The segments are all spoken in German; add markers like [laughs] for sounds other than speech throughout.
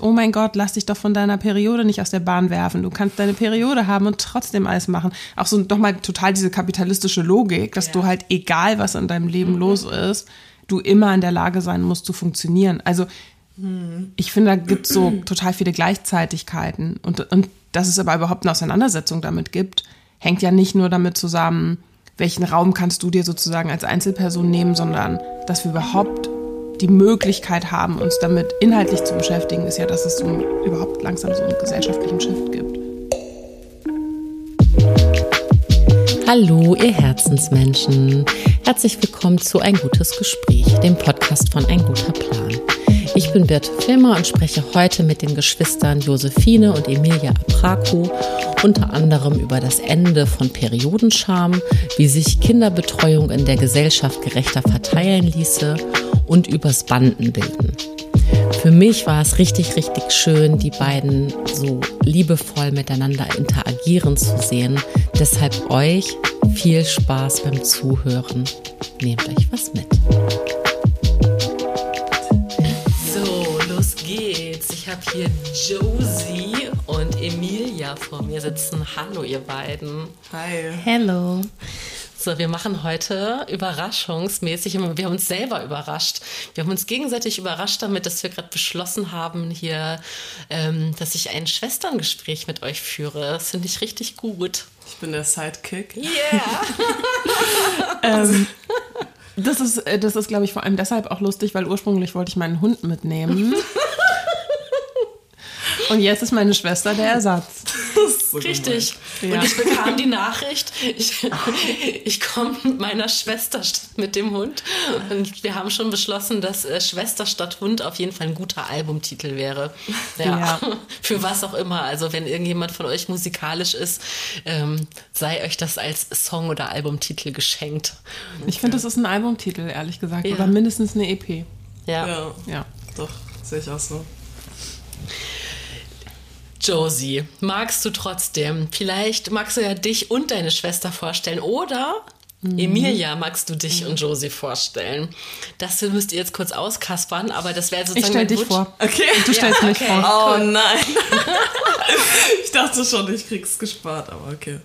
Oh mein Gott, lass dich doch von deiner Periode nicht aus der Bahn werfen. Du kannst deine Periode haben und trotzdem alles machen. Auch so doch mal total diese kapitalistische Logik, dass ja. du halt, egal was in deinem Leben mhm. los ist, du immer in der Lage sein musst zu funktionieren. Also mhm. ich finde, da gibt es so [clears throat] total viele Gleichzeitigkeiten. Und, und dass es aber überhaupt eine Auseinandersetzung damit gibt, hängt ja nicht nur damit zusammen, welchen Raum kannst du dir sozusagen als Einzelperson nehmen, sondern dass wir überhaupt die Möglichkeit haben, uns damit inhaltlich zu beschäftigen, ist ja, dass es so überhaupt langsam so einen gesellschaftlichen Shift gibt. Hallo, ihr Herzensmenschen. Herzlich willkommen zu Ein gutes Gespräch, dem Podcast von Ein guter Plan. Ich bin Birte Filmer und spreche heute mit den Geschwistern Josephine und Emilia Apraco unter anderem über das Ende von Periodenscham, wie sich Kinderbetreuung in der Gesellschaft gerechter verteilen ließe und übers Bandenbilden. Für mich war es richtig, richtig schön, die beiden so liebevoll miteinander interagieren zu sehen. Deshalb euch viel Spaß beim Zuhören. Nehmt euch was mit. Habe hier Josie und Emilia vor mir sitzen. Hallo, ihr beiden. Hi. Hello. So, wir machen heute überraschungsmäßig, wir haben uns selber überrascht. Wir haben uns gegenseitig überrascht damit, dass wir gerade beschlossen haben, hier, ähm, dass ich ein Schwesterngespräch mit euch führe. Das finde ich richtig gut. Ich bin der Sidekick. Yeah! [laughs] ähm, das ist, äh, das ist glaube ich, vor allem deshalb auch lustig, weil ursprünglich wollte ich meinen Hund mitnehmen. [laughs] Und jetzt ist meine Schwester der Ersatz. [laughs] So Richtig. Ja. Und ich bekam die [laughs] Nachricht, ich, [laughs] ich komme mit meiner Schwester mit dem Hund. Und wir haben schon beschlossen, dass äh, Schwester statt Hund auf jeden Fall ein guter Albumtitel wäre. Ja. ja. Für was auch immer. Also wenn irgendjemand von euch musikalisch ist, ähm, sei euch das als Song oder Albumtitel geschenkt. Ich finde, das ist ein Albumtitel, ehrlich gesagt. Ja. Oder mindestens eine EP. Ja. Ja, ja. doch, sehe ich auch so. Josie, magst du trotzdem, vielleicht magst du ja dich und deine Schwester vorstellen oder mhm. Emilia, magst du dich mhm. und Josie vorstellen? Das müsst ihr jetzt kurz auskaspern, aber das wäre sozusagen. Ich stell dich vor. Okay. Du stellst ja, mich okay. vor. Oh cool. nein. [laughs] ich dachte schon, ich krieg's gespart, aber okay.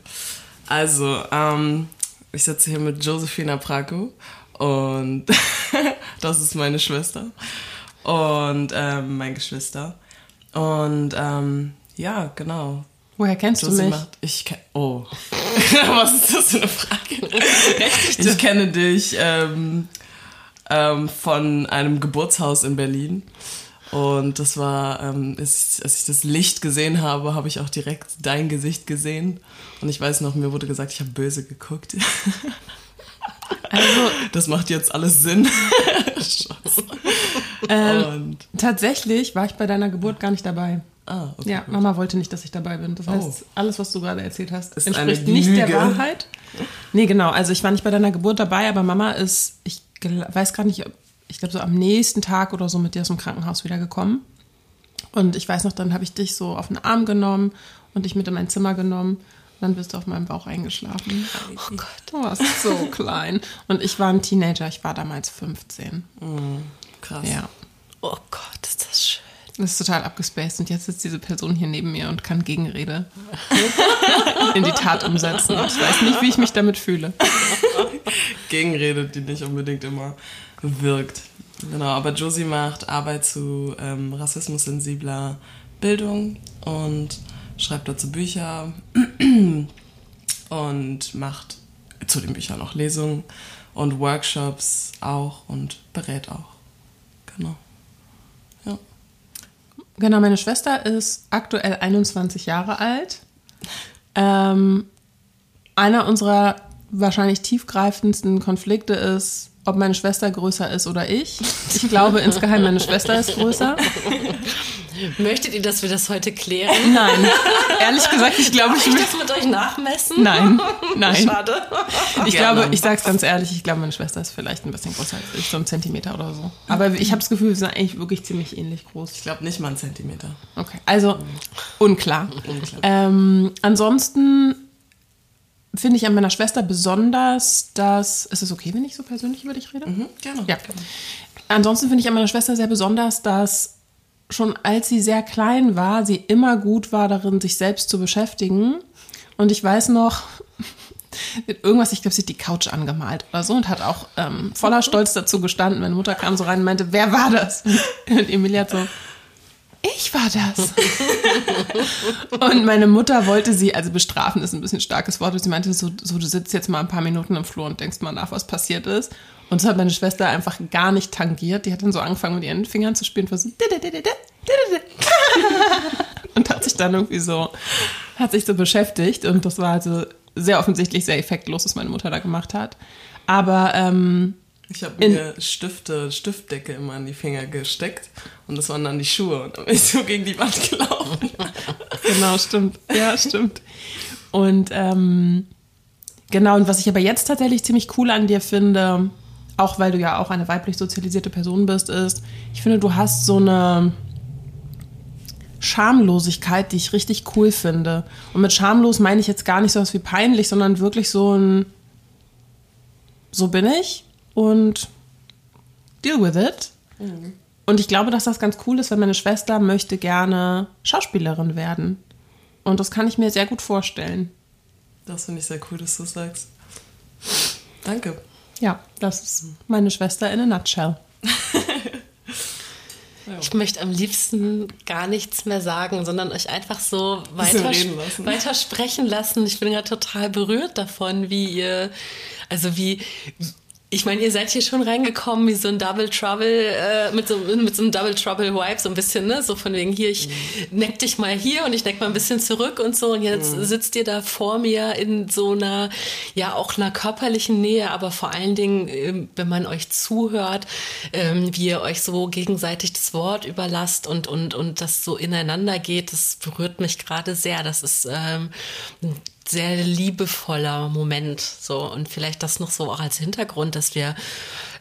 Also, ähm, ich sitze hier mit Josephina Praco und [laughs] das ist meine Schwester und ähm, mein Geschwister. Und ähm, ja, genau. Woher kennst du mich? Macht, ich oh, [laughs] was ist das für eine Frage? ich kenne dich ähm, ähm, von einem Geburtshaus in Berlin. Und das war, ähm, als, ich, als ich das Licht gesehen habe, habe ich auch direkt dein Gesicht gesehen. Und ich weiß noch, mir wurde gesagt, ich habe böse geguckt. Also, das macht jetzt alles Sinn. [laughs] ähm, tatsächlich war ich bei deiner Geburt gar nicht dabei. Ah, okay. Ja, Mama wollte nicht, dass ich dabei bin. Das heißt, oh. alles, was du gerade erzählt hast, ist entspricht nicht der Wahrheit. Nee, genau. Also ich war nicht bei deiner Geburt dabei, aber Mama ist, ich weiß gar nicht, ich glaube so am nächsten Tag oder so mit dir aus dem Krankenhaus wiedergekommen. Und ich weiß noch, dann habe ich dich so auf den Arm genommen und dich mit in mein Zimmer genommen. Dann bist du auf meinem Bauch eingeschlafen. Oh Gott. Du warst so [laughs] klein. Und ich war ein Teenager, ich war damals 15. Mhm, krass. Ja. Oh Gott, ist das schön. Das ist total abgespaced und jetzt sitzt diese Person hier neben mir und kann Gegenrede [laughs] in die Tat umsetzen. Ich weiß nicht, wie ich mich damit fühle. [laughs] Gegenrede, die nicht unbedingt immer wirkt. Genau, aber Josie macht Arbeit zu ähm, rassismussensibler Bildung und schreibt dazu Bücher [clears throat] und macht zu den Büchern auch Lesungen und Workshops auch und berät auch. Genau. Genau, meine Schwester ist aktuell 21 Jahre alt. Ähm, einer unserer wahrscheinlich tiefgreifendsten Konflikte ist, ob meine Schwester größer ist oder ich. Ich glaube insgeheim, meine Schwester ist größer. Möchtet ihr, dass wir das heute klären? Nein. Ehrlich gesagt, ich glaube, ich, ich das mit euch nachmessen. Nein, nein. Schade. Ich Gerne. glaube, ich sage es ganz ehrlich, ich glaube, meine Schwester ist vielleicht ein bisschen größer als ich, so ein Zentimeter oder so. Aber ich habe das Gefühl, wir sind eigentlich wirklich ziemlich ähnlich groß. Ich glaube nicht mal ein Zentimeter. Okay, also unklar. unklar. Ähm, ansonsten finde ich an meiner Schwester besonders, dass. Ist es okay, wenn ich so persönlich über dich rede? Mhm, gerne. Ja. Ansonsten finde ich an meiner Schwester sehr besonders, dass schon als sie sehr klein war, sie immer gut war darin, sich selbst zu beschäftigen. Und ich weiß noch, [laughs] irgendwas, ich glaube, sie hat die Couch angemalt oder so und hat auch ähm, voller Stolz dazu gestanden. Meine Mutter kam so rein und meinte, wer war das? [laughs] Und Emilia hat so, ich war das. und meine Mutter wollte sie, also bestrafen ist ein bisschen ein starkes Wort, sie meinte so, so, du sitzt jetzt mal ein paar Minuten im Flur und denkst mal nach, was passiert ist. Und das hat meine Schwester einfach gar nicht tangiert. Die hat dann so angefangen, mit ihren Fingern zu spielen. So [laughs] und hat sich dann irgendwie so, hat sich so beschäftigt. Und das war also sehr offensichtlich sehr effektlos, was meine Mutter da gemacht hat. Aber ähm, ich habe mir Stifte, Stiftdecke immer an die Finger gesteckt und das waren dann die Schuhe und dann bin ich so gegen die Wand gelaufen. [laughs] genau, stimmt. Ja, stimmt. Und ähm, genau, und was ich aber jetzt tatsächlich ziemlich cool an dir finde, auch weil du ja auch eine weiblich sozialisierte Person bist, ist, ich finde, du hast so eine Schamlosigkeit, die ich richtig cool finde. Und mit schamlos meine ich jetzt gar nicht so was wie peinlich, sondern wirklich so ein, so bin ich und deal with it. Mhm. Und ich glaube, dass das ganz cool ist, weil meine Schwester möchte gerne Schauspielerin werden. Und das kann ich mir sehr gut vorstellen. Das finde ich sehr cool, dass du sagst. Danke. Ja, das ist meine Schwester in a nutshell. [laughs] Ich möchte am liebsten gar nichts mehr sagen, sondern euch einfach so weiter, weiter sprechen lassen. Ich bin ja total berührt davon, wie ihr, also wie, ich meine, ihr seid hier schon reingekommen wie so ein Double Trouble, äh, mit, so, mit so einem Double Trouble Vibe, so ein bisschen, ne? So von wegen hier, ich mhm. neck dich mal hier und ich neck mal ein bisschen zurück und so. Und jetzt mhm. sitzt ihr da vor mir in so einer, ja, auch einer körperlichen Nähe, aber vor allen Dingen, ähm, wenn man euch zuhört, ähm, wie ihr euch so gegenseitig das Wort überlasst und, und, und das so ineinander geht, das berührt mich gerade sehr. Das ist ähm, sehr liebevoller Moment. So und vielleicht das noch so auch als Hintergrund, dass wir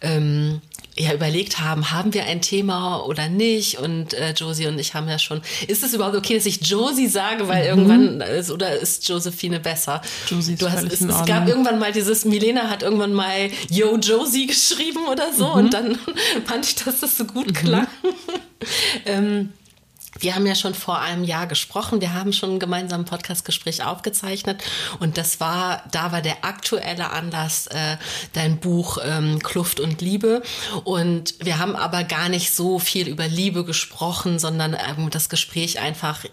ähm, ja überlegt haben, haben wir ein Thema oder nicht? Und äh, Josie und ich haben ja schon. Ist es überhaupt okay, dass ich Josie sage, weil mhm. irgendwann ist, oder ist Josephine besser? Josie ist du hast, es, es gab irgendwann mal dieses, Milena hat irgendwann mal Yo Josie geschrieben oder so mhm. und dann [laughs] fand ich, dass das so gut mhm. klang. [laughs] ähm, wir haben ja schon vor einem Jahr gesprochen. Wir haben schon ein gemeinsames Podcastgespräch aufgezeichnet. Und das war, da war der aktuelle Anlass, äh, dein Buch ähm, Kluft und Liebe. Und wir haben aber gar nicht so viel über Liebe gesprochen, sondern ähm, das Gespräch einfach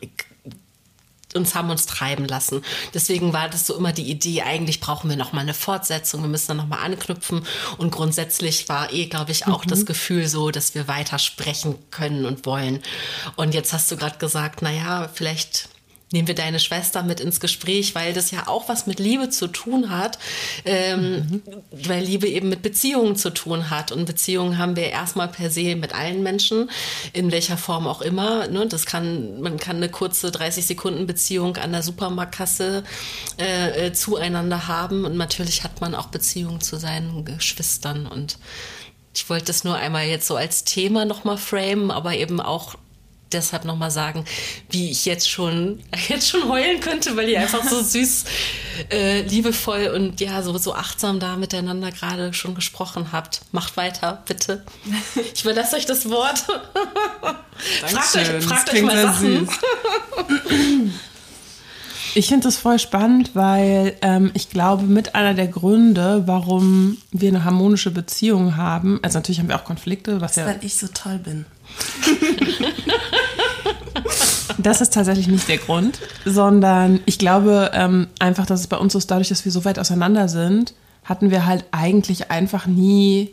uns haben uns treiben lassen. Deswegen war das so immer die Idee, eigentlich brauchen wir noch mal eine Fortsetzung, wir müssen da noch mal anknüpfen und grundsätzlich war eh, glaube ich, auch mhm. das Gefühl so, dass wir weiter sprechen können und wollen. Und jetzt hast du gerade gesagt, na ja, vielleicht nehmen wir deine Schwester mit ins Gespräch, weil das ja auch was mit Liebe zu tun hat, ähm, mhm. weil Liebe eben mit Beziehungen zu tun hat. Und Beziehungen haben wir erstmal per se mit allen Menschen, in welcher Form auch immer. Ne? Das kann, man kann eine kurze 30 Sekunden Beziehung an der Supermarktkasse äh, äh, zueinander haben. Und natürlich hat man auch Beziehungen zu seinen Geschwistern. Und ich wollte das nur einmal jetzt so als Thema nochmal framen, aber eben auch deshalb nochmal sagen, wie ich jetzt schon, [laughs] jetzt schon heulen könnte, weil ihr einfach so [laughs] süß, äh, liebevoll und ja, so, so achtsam da miteinander gerade schon gesprochen habt. Macht weiter, bitte. [laughs] Ich überlasse euch das Wort. fragt euch, fragt euch mal Sachen. [clears throat] Ich finde das voll spannend, weil ähm, ich glaube, mit einer der Gründe, warum wir eine harmonische Beziehung haben, also natürlich haben wir auch Konflikte, was das ja. Weil ich so toll bin. Das ist tatsächlich nicht der Grund, sondern ich glaube ähm, einfach, dass es bei uns so ist, dadurch, dass wir so weit auseinander sind, hatten wir halt eigentlich einfach nie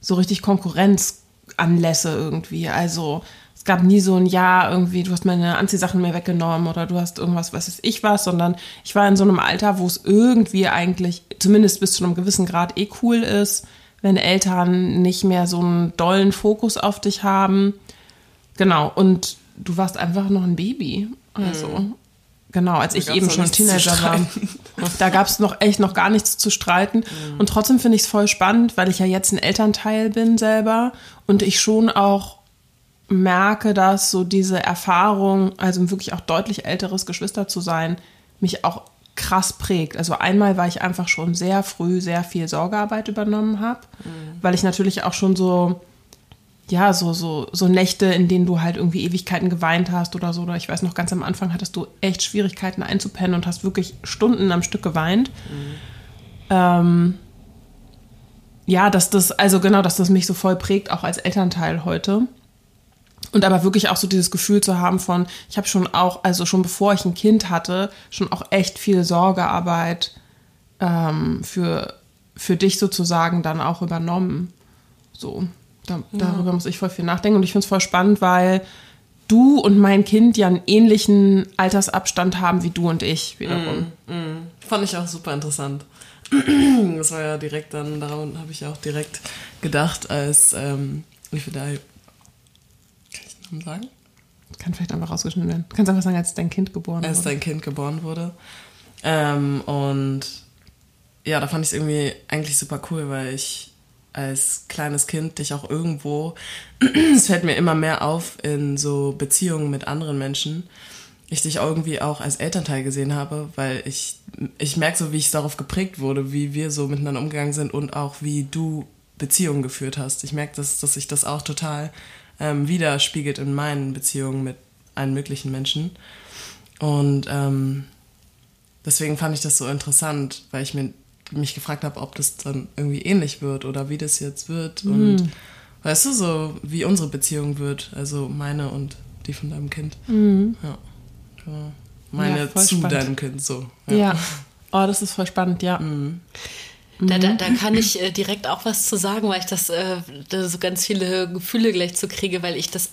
so richtig Konkurrenzanlässe irgendwie. Also es gab nie so ein Ja, irgendwie, du hast meine Anziehsachen mir weggenommen oder du hast irgendwas, was weiß ich was, sondern ich war in so einem Alter, wo es irgendwie eigentlich, zumindest bis zu einem gewissen Grad, eh cool ist, wenn Eltern nicht mehr so einen dollen Fokus auf dich haben. Genau, und du warst einfach noch ein Baby. Also, mhm. genau, als da ich eben schon Teenager war. Da gab es noch echt noch gar nichts zu streiten. Mhm. Und trotzdem finde ich es voll spannend, weil ich ja jetzt ein Elternteil bin selber und ich schon auch merke, dass so diese Erfahrung, also wirklich auch deutlich älteres Geschwister zu sein, mich auch krass prägt. Also einmal, weil ich einfach schon sehr früh sehr viel Sorgearbeit übernommen habe, mhm. weil ich natürlich auch schon so ja, so, so, so Nächte, in denen du halt irgendwie Ewigkeiten geweint hast oder so. Oder ich weiß noch, ganz am Anfang hattest du echt Schwierigkeiten einzupennen und hast wirklich Stunden am Stück geweint. Mhm. Ähm, ja, dass das, also genau, dass das mich so voll prägt, auch als Elternteil heute. Und aber wirklich auch so dieses Gefühl zu haben von, ich habe schon auch, also schon bevor ich ein Kind hatte, schon auch echt viel Sorgearbeit ähm, für, für dich sozusagen dann auch übernommen. So, da, darüber muss ich voll viel nachdenken. Und ich finde es voll spannend, weil du und mein Kind ja einen ähnlichen Altersabstand haben wie du und ich wiederum. Mm, mm. Fand ich auch super interessant. [clears throat] Das war ja direkt dann, daran habe ich auch direkt gedacht, als ähm, ich den Namen sagen? Kann vielleicht einfach rausgeschnitten werden. Du kannst einfach sagen, als dein Kind geboren als wurde. Als dein Kind geboren wurde. Ähm, und ja, da fand ich es irgendwie eigentlich super cool, weil ich als kleines Kind dich auch irgendwo, [clears throat] es fällt mir immer mehr auf in so Beziehungen mit anderen Menschen, ich dich irgendwie auch als Elternteil gesehen habe, weil ich, ich merke so, wie ich darauf geprägt wurde, wie wir so miteinander umgegangen sind und auch wie du Beziehungen geführt hast. Ich merke, dass, dass sich das auch total ähm, widerspiegelt in meinen Beziehungen mit allen möglichen Menschen. Und ähm, deswegen fand ich das so interessant, weil ich mir, mich gefragt habe, ob das dann irgendwie ähnlich wird oder wie das jetzt wird. Mhm. Und weißt du, so wie unsere Beziehung wird, also meine und die von deinem Kind. Mhm. Ja. Meine ja, zu spannend. deinem Kind so. Ja. ja. Oh, das ist voll spannend, ja. Mhm. Da, da, da, kann ich äh, direkt auch was zu sagen, weil ich das äh, da so ganz viele Gefühle gleich zu kriege, weil ich das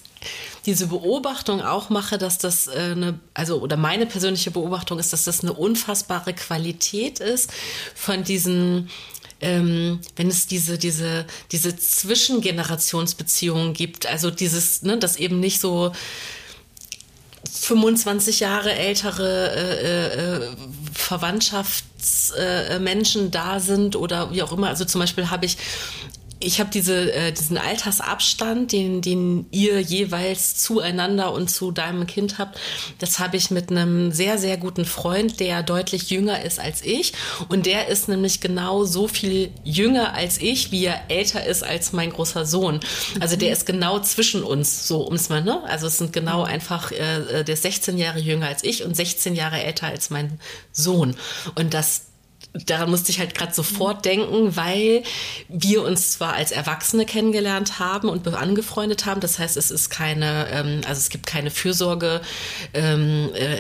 diese Beobachtung auch mache, dass das äh, eine, also oder meine persönliche Beobachtung ist, dass das eine unfassbare Qualität ist von diesen ähm, wenn es diese, diese, diese Zwischengenerationsbeziehungen gibt, also dieses, ne, das eben nicht so 25 Jahre ältere äh, äh, Verwandtschaftsmenschen äh, da sind oder wie auch immer. Also zum Beispiel habe ich ich habe diese, äh, diesen Altersabstand, den, den ihr jeweils zueinander und zu deinem Kind habt, das habe ich mit einem sehr, sehr guten Freund, der deutlich jünger ist als ich. Und der ist nämlich genau so viel jünger als ich, wie er älter ist als mein großer Sohn. Also der ist genau zwischen uns, so ums mal, ne? Also es sind genau einfach, äh, äh der ist 16 Jahre jünger als ich und 16 Jahre älter als mein Sohn. Und das daran musste ich halt gerade sofort denken, weil wir uns zwar als Erwachsene kennengelernt haben und angefreundet haben. Das heißt, es ist keine, ähm, also es gibt keine Fürsorge ähm, äh.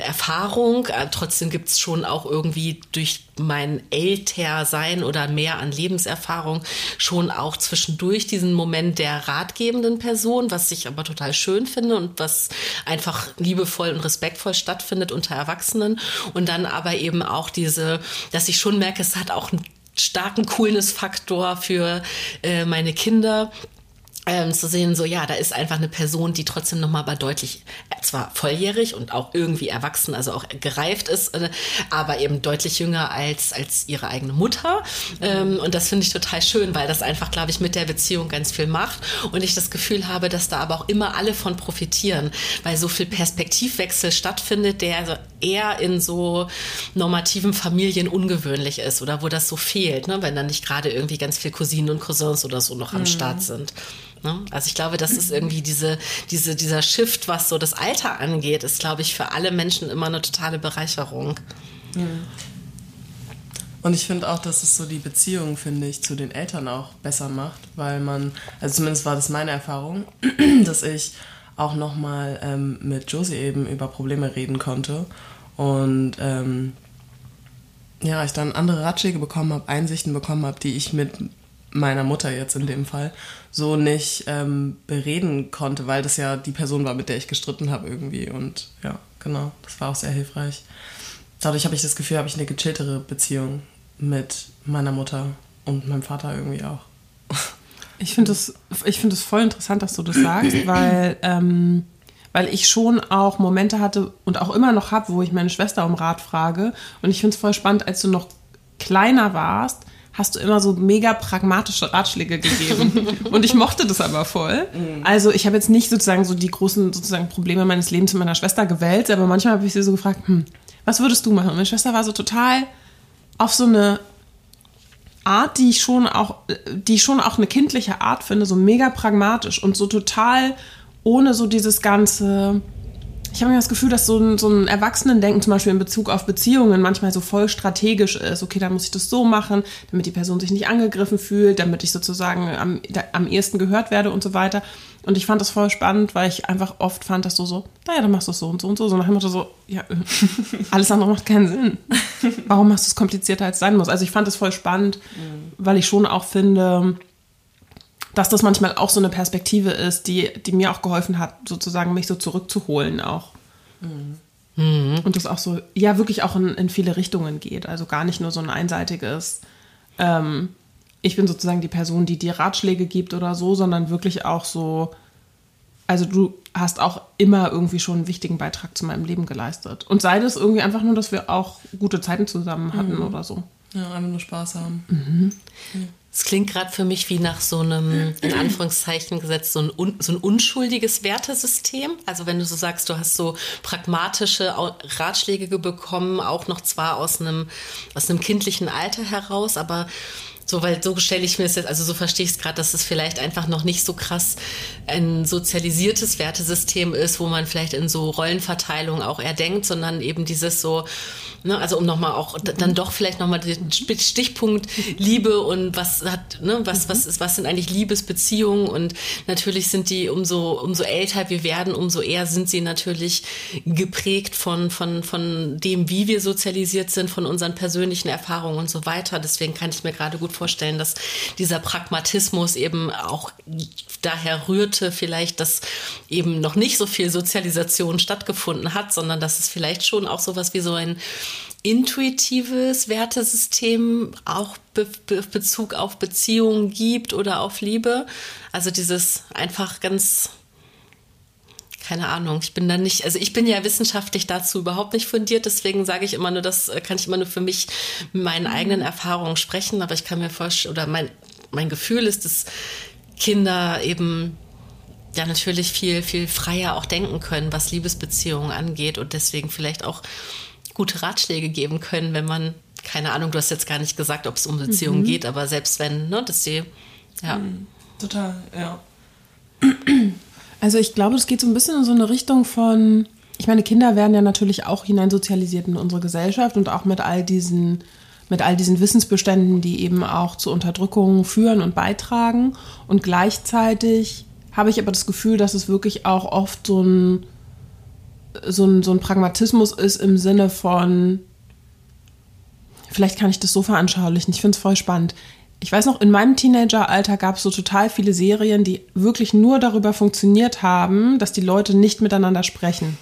Äh, trotzdem gibt es schon auch irgendwie durch mein Ältersein oder mehr an Lebenserfahrung schon auch zwischendurch diesen Moment der ratgebenden Person, was ich aber total schön finde und was einfach liebevoll und respektvoll stattfindet unter Erwachsenen. Und dann aber eben auch diese, dass ich schon merke, es hat auch einen starken Coolness-Faktor für äh, meine Kinder ähm, zu sehen, so ja, da ist einfach eine Person, die trotzdem nochmal aber deutlich, äh, zwar volljährig und auch irgendwie erwachsen, also auch gereift ist, äh, aber eben deutlich jünger als, als ihre eigene Mutter. Ähm, und das finde ich total schön, weil das einfach, glaube ich, mit der Beziehung ganz viel macht und ich das Gefühl habe, dass da aber auch immer alle von profitieren, weil so viel Perspektivwechsel stattfindet, der eher in so normativen Familien ungewöhnlich ist oder wo das so fehlt, ne? wenn dann nicht gerade irgendwie ganz viel Cousinen und Cousins oder so noch am mhm. Start sind. Ne? Also ich glaube, das ist irgendwie diese, diese, dieser Shift, was so das Alter angeht, ist, glaube ich, für alle Menschen immer eine totale Bereicherung. Ja. Und ich finde auch, dass es so die Beziehung, finde ich, zu den Eltern auch besser macht, weil man, also zumindest war das meine Erfahrung, [clears throat] dass ich auch nochmal ähm, mit Josie eben über Probleme reden konnte und ähm, ja, ich dann andere Ratschläge bekommen habe, Einsichten bekommen habe, die ich mit meiner Mutter jetzt in dem Fall so nicht ähm, bereden konnte, weil das ja die Person war, mit der ich gestritten habe irgendwie. Und ja, genau, das war auch sehr hilfreich. Dadurch habe ich das Gefühl, habe ich eine gechilltere Beziehung mit meiner Mutter und meinem Vater irgendwie auch. Ich finde es find voll interessant, dass du das sagst, [clears throat] weil, ähm, weil ich schon auch Momente hatte und auch immer noch habe, wo ich meine Schwester um Rat frage. Und ich finde es voll spannend, als du noch kleiner warst, hast du immer so mega pragmatische Ratschläge gegeben. [laughs] und ich mochte das aber voll. Mhm. Also ich habe jetzt nicht sozusagen so die großen sozusagen Probleme meines Lebens mit meiner Schwester gewälzt, aber manchmal habe ich sie so gefragt, hm, was würdest du machen? Und meine Schwester war so total auf so eine Art, die ich schon auch, die ich schon auch eine kindliche Art finde, so mega pragmatisch und so total ohne so dieses ganze. Ich habe mir das Gefühl, dass so ein, so ein Erwachsenendenken zum Beispiel in Bezug auf Beziehungen manchmal so voll strategisch ist. Okay, dann muss ich das so machen, damit die Person sich nicht angegriffen fühlt, damit ich sozusagen am, am ehesten gehört werde und so weiter. Und ich fand das voll spannend, weil ich einfach oft fand, dass du so, naja, dann machst du es so und so und so. So nach dem Motto so, ja, [laughs] alles andere macht keinen Sinn. [laughs] Warum machst du es komplizierter, als es sein muss? Also ich fand das voll spannend, mhm. weil ich schon auch finde, dass das manchmal auch so eine Perspektive ist, die, die mir auch geholfen hat, sozusagen mich so zurückzuholen auch. Mhm. Und das auch so, ja, wirklich auch in, in, viele Richtungen geht. Also gar nicht nur so ein einseitiges, ähm, ich bin sozusagen die Person, die dir Ratschläge gibt oder so, sondern wirklich auch so, also du hast auch immer irgendwie schon einen wichtigen Beitrag zu meinem Leben geleistet. Und sei das irgendwie einfach nur, dass wir auch gute Zeiten zusammen hatten mhm. oder so. Ja, einfach nur Spaß haben. Mhm. Es klingt gerade für mich wie nach so einem, in Anführungszeichen gesetzt, so ein, so ein unschuldiges Wertesystem. Also wenn du so sagst, du hast so pragmatische Ratschläge bekommen, auch noch zwar aus einem, aus einem kindlichen Alter heraus, aber so, weil so stelle ich mir das jetzt, also so verstehe ich es gerade, dass es vielleicht einfach noch nicht so krass ein sozialisiertes Wertesystem ist, wo man vielleicht in so Rollenverteilung auch eher denkt, sondern eben dieses so, Ne, also um nochmal auch dann doch vielleicht nochmal den Stichpunkt Liebe und was hat, ne, was, was ist, was sind eigentlich Liebesbeziehungen und natürlich sind die umso, umso älter wir werden, umso eher sind sie natürlich geprägt von, von, von dem, wie wir sozialisiert sind, von unseren persönlichen Erfahrungen und so weiter. Deswegen kann ich mir gerade gut vorstellen, dass dieser Pragmatismus eben auch daher rührte, vielleicht, dass eben noch nicht so viel Sozialisation stattgefunden hat, sondern dass es vielleicht schon auch sowas wie so ein intuitives Wertesystem auch Be Be Bezug auf Beziehungen gibt oder auf Liebe. Also dieses einfach ganz, keine Ahnung, ich bin da nicht, also ich bin ja wissenschaftlich dazu überhaupt nicht fundiert, deswegen sage ich immer nur, das kann ich immer nur für mich mit meinen eigenen Erfahrungen sprechen, aber ich kann mir vorstellen, oder mein, mein Gefühl ist, dass Kinder eben ja natürlich viel, viel freier auch denken können, was Liebesbeziehungen angeht und deswegen vielleicht auch gute Ratschläge geben können, wenn man, keine Ahnung, du hast jetzt gar nicht gesagt, ob es um Beziehungen mhm. geht, aber selbst wenn, ne, dass sie, ja. Mhm. Total, ja. Also ich glaube, es geht so ein bisschen in so eine Richtung von, ich meine, Kinder werden ja natürlich auch hineinsozialisiert in unsere Gesellschaft und auch mit all diesen mit all diesen Wissensbeständen, die eben auch zu Unterdrückung führen und beitragen. Und gleichzeitig habe ich aber das Gefühl, dass es wirklich auch oft so ein so ein, so ein Pragmatismus ist im Sinne von, vielleicht kann ich das so veranschaulichen, ich finde es voll spannend. Ich weiß noch, in meinem Teenageralter gab es so total viele Serien, die wirklich nur darüber funktioniert haben, dass die Leute nicht miteinander sprechen.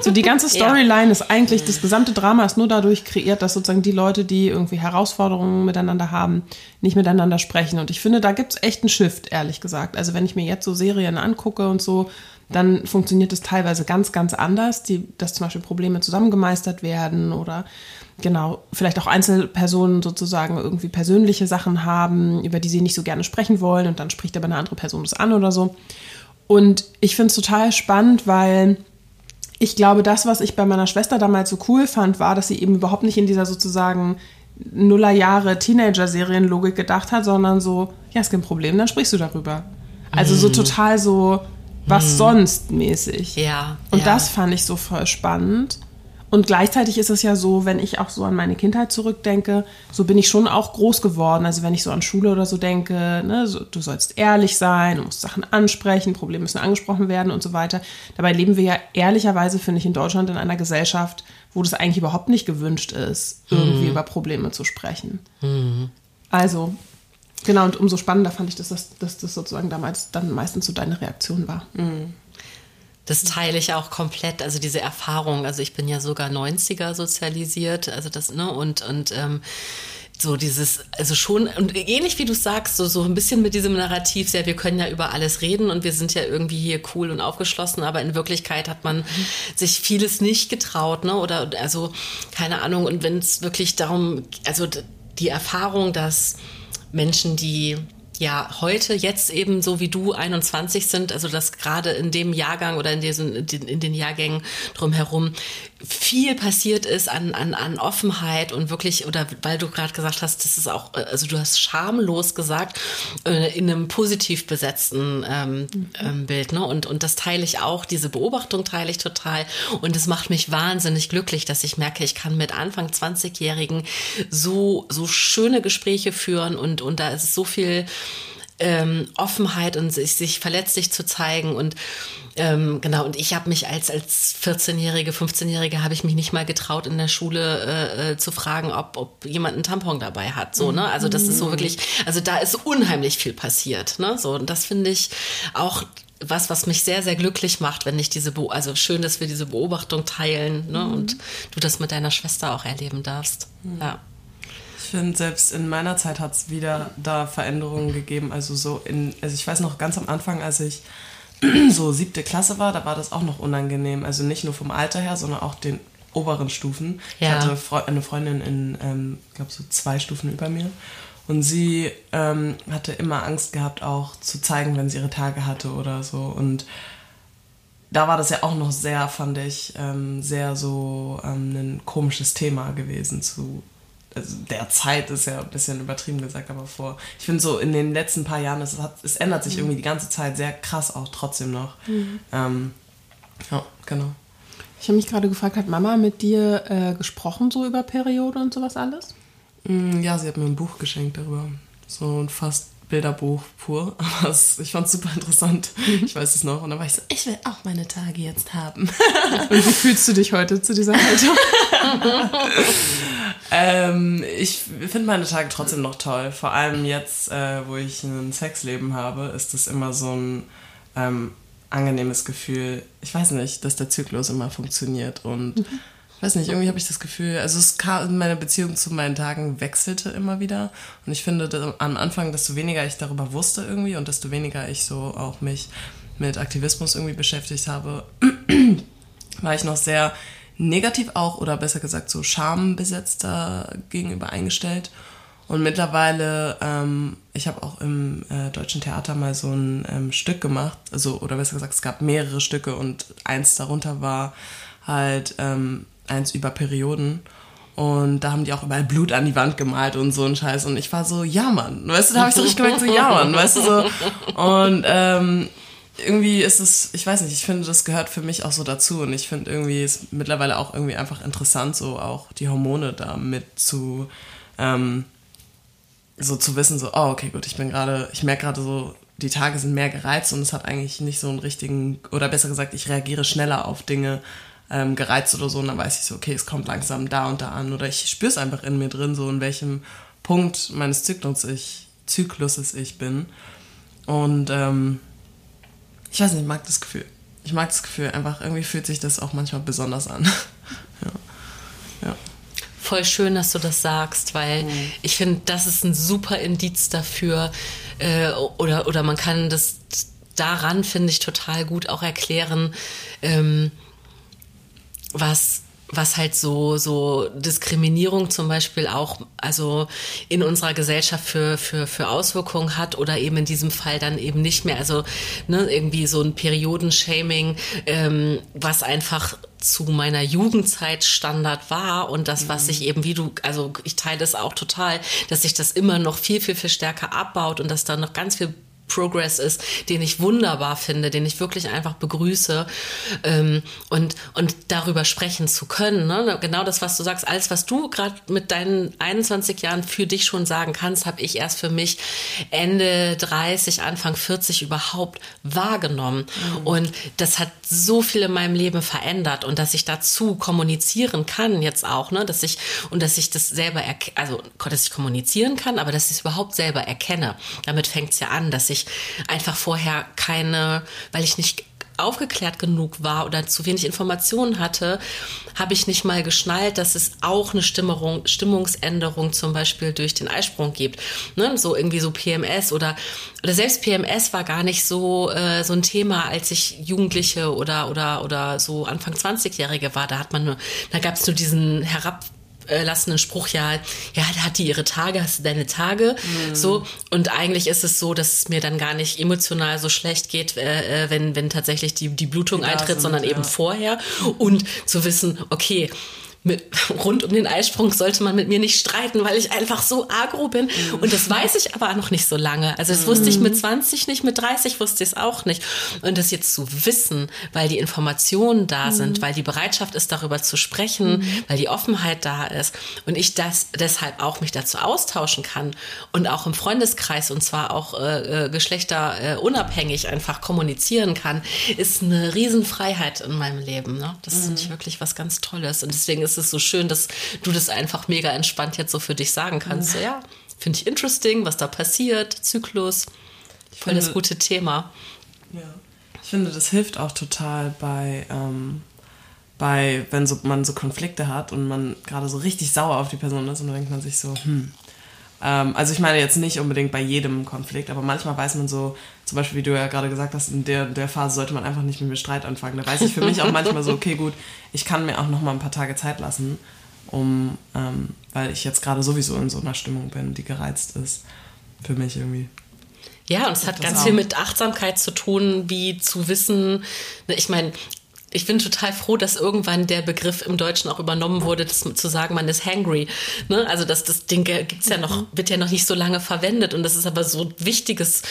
So die ganze [laughs] Storyline ja. ist eigentlich, das gesamte Drama ist nur dadurch kreiert, dass sozusagen die Leute, die irgendwie Herausforderungen miteinander haben, nicht miteinander sprechen. Und ich finde, da gibt es echt einen Shift, ehrlich gesagt. Also wenn ich mir jetzt so Serien angucke und so, dann funktioniert es teilweise ganz, ganz anders, die, dass zum Beispiel Probleme zusammengemeistert werden oder genau, vielleicht auch Einzelpersonen sozusagen irgendwie persönliche Sachen haben, über die sie nicht so gerne sprechen wollen und dann spricht aber eine andere Person das an oder so. Und ich finde es total spannend, weil ich glaube, das, was ich bei meiner Schwester damals so cool fand, war, dass sie eben überhaupt nicht in dieser sozusagen Nullerjahre Teenager-Serienlogik gedacht hat, sondern so, ja, ist kein Problem, dann sprichst du darüber. Also so mhm. total so, was hm. sonst mäßig. Ja. Und ja. das fand ich so voll spannend. Und gleichzeitig ist es ja so, wenn ich auch so an meine Kindheit zurückdenke, so bin ich schon auch groß geworden. Also wenn ich so an Schule oder so denke, ne, so, du sollst ehrlich sein, du musst Sachen ansprechen, Probleme müssen angesprochen werden und so weiter. Dabei leben wir ja ehrlicherweise, finde ich, in Deutschland in einer Gesellschaft, wo das eigentlich überhaupt nicht gewünscht ist, irgendwie mhm. über Probleme zu sprechen. Mhm. Also Genau, und umso spannender fand ich, dass das, dass das sozusagen damals dann meistens so deine Reaktion war. Mhm. Das teile ich auch komplett, also diese Erfahrung. Also ich bin ja sogar 90er sozialisiert, also das, ne, und, und ähm, so dieses, also schon, und ähnlich wie du sagst, so, so ein bisschen mit diesem Narrativ, ja, wir können ja über alles reden und wir sind ja irgendwie hier cool und aufgeschlossen, aber in Wirklichkeit hat man mhm. sich vieles nicht getraut, ne? Oder also, keine Ahnung, und wenn es wirklich darum, also die Erfahrung, dass Menschen, die ja heute jetzt eben so wie du 21 sind, also dass gerade in dem Jahrgang oder in diesen in den Jahrgängen drumherum viel passiert ist an, an, an Offenheit und wirklich, oder weil du gerade gesagt hast, das ist auch, also du hast schamlos gesagt, äh, in einem positiv besetzten ähm, mhm. ähm, Bild, ne? Und, und das teile ich auch, diese Beobachtung teile ich total. Und es macht mich wahnsinnig glücklich, dass ich merke, ich kann mit Anfang 20-Jährigen so, so schöne Gespräche führen und, und da ist so viel ähm, Offenheit und sich, sich verletzlich zu zeigen und ähm, genau, und ich habe mich als, als 14-Jährige, 15-Jährige habe ich mich nicht mal getraut, in der Schule äh, äh, zu fragen, ob, ob jemand einen Tampon dabei hat. So, ne? Also das ist so wirklich, also da ist unheimlich viel passiert. Ne? So, und das finde ich auch was, was mich sehr, sehr glücklich macht, wenn ich diese, Be also schön, dass wir diese Beobachtung teilen ne? Mhm. und du das mit deiner Schwester auch erleben darfst. Mhm. Ja. Finde, selbst in meiner Zeit hat es wieder da Veränderungen gegeben. Also so in, also ich weiß noch ganz am Anfang, als ich [clears throat] so siebte Klasse war, da war das auch noch unangenehm. Also nicht nur vom Alter her, sondern auch den oberen Stufen. Ja. Ich hatte eine Freundin in, ähm, ich glaube, so zwei Stufen über mir. Und sie ähm, hatte immer Angst gehabt, auch zu zeigen, wenn sie ihre Tage hatte oder so. Und da war das ja auch noch sehr, fand ich, ähm, sehr so ähm, ein komisches Thema gewesen zu also der Zeit ist ja ein bisschen übertrieben gesagt, aber vor, ich finde so in den letzten paar Jahren, es, hat, es ändert sich mhm. irgendwie die ganze Zeit sehr krass auch trotzdem noch. Mhm. Ähm, ja, genau. Ich habe mich gerade gefragt, hat Mama mit dir äh, gesprochen so über Periode und sowas alles? Mm, ja, sie hat mir ein Buch geschenkt darüber. So ein fast Bilderbuch pur. [laughs] Aber es, ich fand es super interessant. Mhm. Ich weiß es noch. Und dann war ich so, ich will auch meine Tage jetzt haben. [laughs] Und wie fühlst du dich heute zu dieser Haltung? [laughs] Ähm, ich finde meine Tage trotzdem noch toll. Vor allem jetzt, äh, wo ich ein Sexleben habe, ist das immer so ein ähm, angenehmes Gefühl. Ich weiß nicht, dass der Zyklus immer funktioniert und mhm. Weiß nicht, irgendwie habe ich das Gefühl, also es kam, meine Beziehung zu meinen Tagen wechselte immer wieder und ich finde am Anfang, desto weniger ich darüber wusste irgendwie und desto weniger ich so auch mich mit Aktivismus irgendwie beschäftigt habe, [clears throat] war ich noch sehr negativ auch oder besser gesagt so schambesetzter gegenüber eingestellt. Und mittlerweile, ähm, ich habe auch im äh, Deutschen Theater mal so ein ähm, Stück gemacht, also oder besser gesagt, es gab mehrere Stücke und eins darunter war halt ähm, eins über Perioden. Und da haben die auch überall Blut an die Wand gemalt und so ein Scheiß. Und ich war so, ja Mann, weißt du, da habe ich so richtig gemerkt, so, ja Mann, weißt du so. Und ähm, irgendwie ist es, ich weiß nicht, ich finde, das gehört für mich auch so dazu und ich finde irgendwie ist mittlerweile auch irgendwie einfach interessant, so auch die Hormone da mit zu, ähm, so zu wissen, so, oh, okay, gut, ich bin gerade, ich merke gerade so, die Tage sind mehr gereizt und es hat eigentlich nicht so einen richtigen, oder besser gesagt, ich reagiere schneller auf Dinge ähm, gereizt oder so und dann weiß ich so, okay, es kommt langsam da und da an oder ich spüre es einfach in mir drin, so in welchem Punkt meines Zyklus ich, Zykluses ich bin und ähm, ich weiß nicht, ich mag das Gefühl. Ich mag das Gefühl, einfach irgendwie fühlt sich das auch manchmal besonders an. [laughs] ja. ja. Voll schön, dass du das sagst, weil mhm. ich finde, das ist ein super Indiz dafür, äh, oder, oder man kann das daran, finde ich, total gut auch erklären, ähm, was was halt so, so Diskriminierung zum Beispiel auch, also in unserer Gesellschaft für, für, für Auswirkungen hat oder eben in diesem Fall dann eben nicht mehr. Also ne, irgendwie so ein Periodenshaming, ähm, was einfach zu meiner Jugendzeit Standard war und das, was sich eben, wie du, also ich teile das auch total, dass sich das immer noch viel, viel, viel stärker abbaut und dass da noch ganz viel Progress ist, den ich wunderbar finde, den ich wirklich einfach begrüße ähm, und, und darüber sprechen zu können. Ne? Genau das, was du sagst, alles, was du gerade mit deinen 21 Jahren für dich schon sagen kannst, habe ich erst für mich Ende 30, Anfang 40 überhaupt wahrgenommen. Mhm. Und das hat so viel in meinem Leben verändert und dass ich dazu kommunizieren kann jetzt auch, ne, dass ich und dass ich das selber, also dass ich kommunizieren kann, aber dass ich es überhaupt selber erkenne. Damit fängt es ja an, dass ich einfach vorher keine, weil ich nicht aufgeklärt genug war oder zu wenig Informationen hatte, habe ich nicht mal geschnallt, dass es auch eine Stimmung, Stimmungsänderung zum Beispiel durch den Eisprung gibt. Ne? So irgendwie so PMS oder, oder selbst PMS war gar nicht so, äh, so ein Thema, als ich Jugendliche oder, oder, oder so Anfang 20-Jährige war. Da hat man nur, da gab es nur diesen herab äh, lassen einen Spruch, ja, ja, da hat die ihre Tage, hast du deine Tage, mhm. so. Und eigentlich ist es so, dass es mir dann gar nicht emotional so schlecht geht, äh, äh wenn, wenn tatsächlich die, die Blutung die eintritt, sondern ja. eben vorher. Und zu wissen, okay, mit, rund um den Eisprung sollte man mit mir nicht streiten, weil ich einfach so agro bin. Mhm. Und das weiß ich aber noch nicht so lange. Also das mhm. wusste ich mit 20 nicht, mit 30 wusste ich es auch nicht. Und das jetzt zu wissen, weil die Informationen da mhm. sind, weil die Bereitschaft ist, darüber zu sprechen, mhm. weil die Offenheit da ist und ich das deshalb auch mich dazu austauschen kann und auch im Freundeskreis und zwar auch äh, äh geschlechterunabhängig einfach kommunizieren kann, ist eine Riesenfreiheit in meinem Leben. Ne? Das ist nicht mhm. wirklich was ganz Tolles. Und deswegen ist ist es so schön, dass du das einfach mega entspannt jetzt so für dich sagen kannst. So, ja, finde ich interesting, was da passiert, Zyklus. Voll finde, das gute Thema. Ja. Ich finde, das hilft auch total bei, ähm, bei wenn so, man so Konflikte hat und man gerade so richtig sauer auf die Person ist und dann denkt man sich so, hm, also ich meine jetzt nicht unbedingt bei jedem Konflikt, aber manchmal weiß man so, zum Beispiel, wie du ja gerade gesagt hast, in der, der Phase sollte man einfach nicht mit mir Streit anfangen. Da weiß ich für mich auch manchmal so, okay, gut, ich kann mir auch noch mal ein paar Tage Zeit lassen, um, ähm, weil ich jetzt gerade sowieso in so einer Stimmung bin, die gereizt ist. Für mich irgendwie. Ja, und es hat ganz auch. viel mit Achtsamkeit zu tun, wie zu wissen, ne, ich meine, ich bin total froh, dass irgendwann der Begriff im Deutschen auch übernommen wurde, das, zu sagen, man ist hangry. Ne? Also das, das Ding gibt's ja noch, mhm. wird ja noch nicht so lange verwendet und das ist aber so ein wichtiges,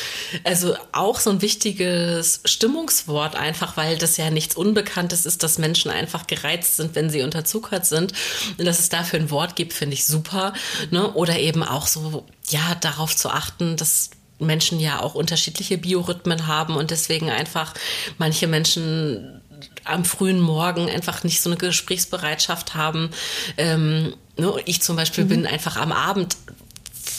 also auch so ein wichtiges Stimmungswort einfach, weil das ja nichts Unbekanntes ist, dass Menschen einfach gereizt sind, wenn sie unterzuckert sind. Und dass es dafür ein Wort gibt, finde ich super. Ne? Oder eben auch so, ja, darauf zu achten, dass Menschen ja auch unterschiedliche Biorhythmen haben und deswegen einfach manche Menschen am frühen Morgen einfach nicht so eine Gesprächsbereitschaft haben. Ähm, ne? Ich zum Beispiel mhm. bin einfach am Abend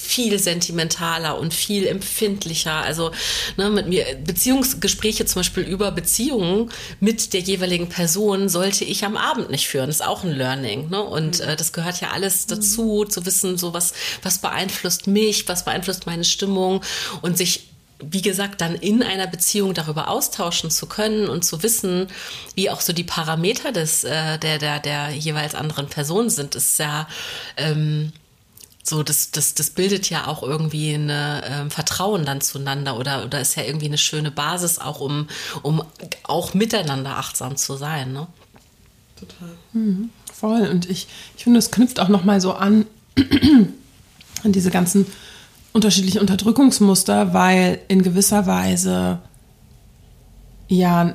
viel sentimentaler und viel empfindlicher. Also ne, mit mir Beziehungsgespräche zum Beispiel über Beziehungen mit der jeweiligen Person sollte ich am Abend nicht führen. Das ist auch ein Learning. Ne? Und mhm. äh, das gehört ja alles dazu, mhm. zu wissen, so was, was beeinflusst mich, was beeinflusst meine Stimmung und sich wie gesagt, dann in einer Beziehung darüber austauschen zu können und zu wissen, wie auch so die Parameter des, äh, der, der, der jeweils anderen Person sind, ist ja ähm, so, das, das, das bildet ja auch irgendwie ein ähm, Vertrauen dann zueinander oder, oder ist ja irgendwie eine schöne Basis auch, um, um auch miteinander achtsam zu sein. Ne? Total. Mhm, voll. Und ich, ich finde, es knüpft auch nochmal so an, [clears throat] an diese ganzen unterschiedliche Unterdrückungsmuster, weil in gewisser Weise ja,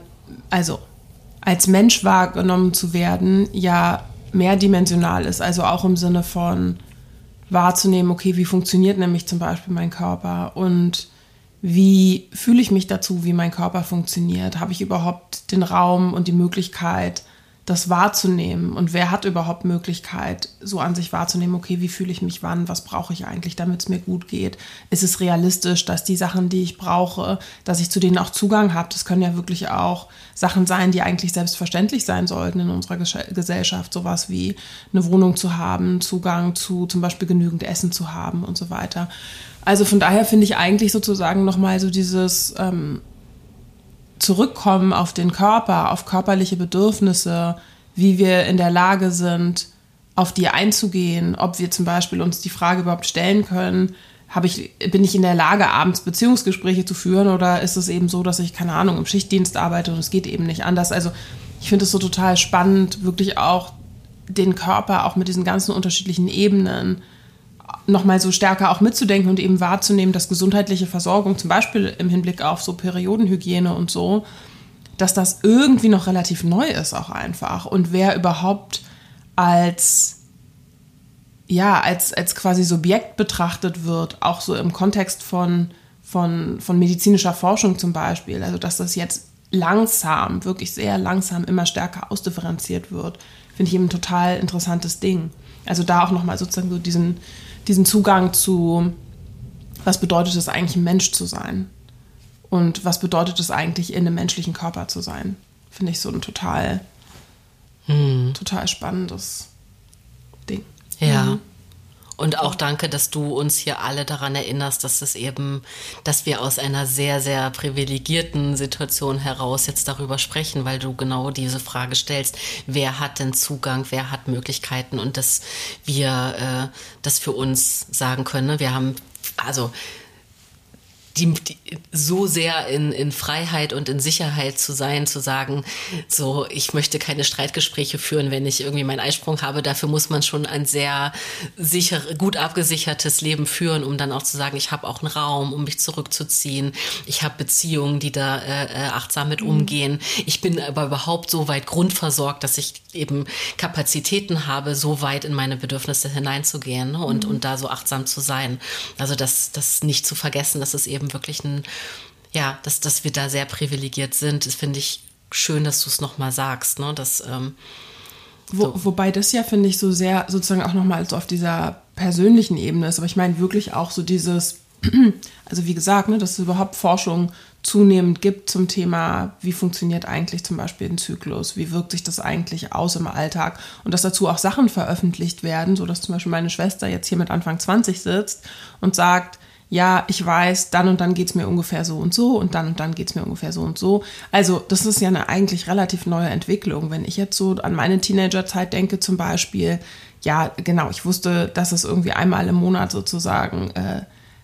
also als Mensch wahrgenommen zu werden, ja mehrdimensional ist. Also auch im Sinne von wahrzunehmen, okay, wie funktioniert nämlich zum Beispiel mein Körper und wie fühle ich mich dazu, wie mein Körper funktioniert? Habe ich überhaupt den Raum und die Möglichkeit, das wahrzunehmen und wer hat überhaupt Möglichkeit, so an sich wahrzunehmen, okay, wie fühle ich mich wann, was brauche ich eigentlich, damit es mir gut geht? Ist es realistisch, dass die Sachen, die ich brauche, dass ich zu denen auch Zugang habe? Das können ja wirklich auch Sachen sein, die eigentlich selbstverständlich sein sollten in unserer Gesellschaft, sowas wie eine Wohnung zu haben, Zugang zu zum Beispiel genügend Essen zu haben und so weiter. Also von daher finde ich eigentlich sozusagen nochmal so dieses ähm, zurückkommen auf den Körper, auf körperliche Bedürfnisse, wie wir in der Lage sind, auf die einzugehen, ob wir zum Beispiel uns die Frage überhaupt stellen können, habe ich, bin ich in der Lage, abends Beziehungsgespräche zu führen oder ist es eben so, dass ich, keine Ahnung, im Schichtdienst arbeite und es geht eben nicht anders. Also ich finde es so total spannend, wirklich auch den Körper auch mit diesen ganzen unterschiedlichen Ebenen nochmal so stärker auch mitzudenken und eben wahrzunehmen, dass gesundheitliche Versorgung, zum Beispiel im Hinblick auf so Periodenhygiene und so, dass das irgendwie noch relativ neu ist auch einfach. Und wer überhaupt als ja, als, als quasi Subjekt betrachtet wird, auch so im Kontext von, von, von medizinischer Forschung zum Beispiel. Also, dass das jetzt langsam, wirklich sehr langsam immer stärker ausdifferenziert wird, finde ich eben ein total interessantes Ding. Also da auch nochmal sozusagen so diesen, diesen Zugang zu, was bedeutet es eigentlich, ein Mensch zu sein? Und was bedeutet es eigentlich, in einem menschlichen Körper zu sein? Finde ich so ein total, hm. total spannendes Ding. Ja. Mhm. Und auch danke, dass du uns hier alle daran erinnerst, dass es eben, dass wir aus einer sehr, sehr privilegierten Situation heraus jetzt darüber sprechen, weil du genau diese Frage stellst, wer hat denn Zugang, wer hat Möglichkeiten und dass wir äh, das für uns sagen können. Ne? Wir haben, also die, die, so sehr in, in Freiheit und in Sicherheit zu sein, zu sagen, so, ich möchte keine Streitgespräche führen, wenn ich irgendwie meinen Eisprung habe. Dafür muss man schon ein sehr sicher, gut abgesichertes Leben führen, um dann auch zu sagen, ich habe auch einen Raum, um mich zurückzuziehen. Ich habe Beziehungen, die da äh, äh achtsam mit mhm. umgehen. Ich bin aber überhaupt so weit grundversorgt, dass ich eben Kapazitäten habe, so weit in meine Bedürfnisse hineinzugehen ne? und, mhm. und da so achtsam zu sein. Also das, das nicht zu vergessen, dass es eben wirklich ein, ja, dass, dass wir da sehr privilegiert sind. Das finde ich schön, dass du es nochmal sagst. Ne? Dass, ähm, Wo, so. Wobei das ja, finde ich, so sehr sozusagen auch nochmal so auf dieser persönlichen Ebene ist. Aber ich meine wirklich auch so dieses, [clears throat] also wie gesagt, ne, dass es überhaupt Forschung zunehmend gibt zum Thema, wie funktioniert eigentlich zum Beispiel ein Zyklus, wie wirkt sich das eigentlich aus im Alltag und dass dazu auch Sachen veröffentlicht werden, so dass zum Beispiel meine Schwester jetzt hier mit Anfang 20 sitzt und sagt, ja, ich weiß, dann und dann geht es mir ungefähr so und so und dann und dann geht es mir ungefähr so und so. Also das ist ja eine eigentlich relativ neue Entwicklung. Wenn ich jetzt so an meine Teenagerzeit denke zum Beispiel, ja, genau, ich wusste, dass es irgendwie einmal im Monat sozusagen äh,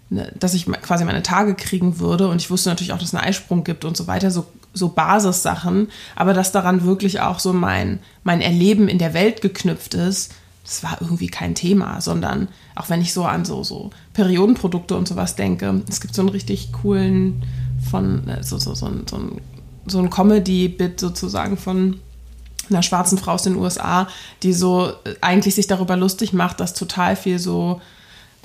Ne, dass ich quasi meine Tage kriegen würde. Und ich wusste natürlich auch, dass es einen Eisprung gibt und so weiter, so, so Basissachen. Aber dass daran wirklich auch so mein, mein Erleben in der Welt geknüpft ist, das war irgendwie kein Thema, sondern auch wenn ich so an so, so Periodenprodukte und sowas denke, es gibt so einen richtig coolen von, äh, so, so, so, so ein, so ein Comedy-Bit sozusagen von einer schwarzen Frau aus den USA, die so äh, eigentlich sich darüber lustig macht, dass total viel so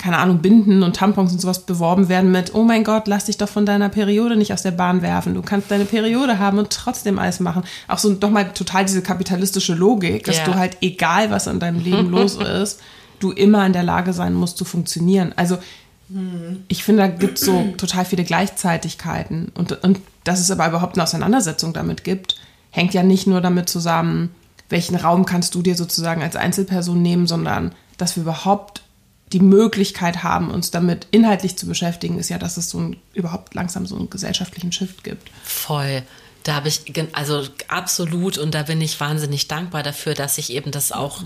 keine Ahnung, Binden und Tampons und sowas beworben werden mit, oh mein Gott, lass dich doch von deiner Periode nicht aus der Bahn werfen. Du kannst deine Periode haben und trotzdem alles machen. Auch so doch mal total diese kapitalistische Logik, dass ja. du halt, egal was in deinem Leben [laughs] los ist, du immer in der Lage sein musst zu funktionieren. Also ich finde, da gibt es so total viele Gleichzeitigkeiten. Und, und dass es aber überhaupt eine Auseinandersetzung damit gibt, hängt ja nicht nur damit zusammen, welchen Raum kannst du dir sozusagen als Einzelperson nehmen, sondern dass wir überhaupt die Möglichkeit haben, uns damit inhaltlich zu beschäftigen, ist ja, dass es so ein, überhaupt langsam so einen gesellschaftlichen Shift gibt. Voll. Da habe ich, also absolut, und da bin ich wahnsinnig dankbar dafür, dass ich eben das auch,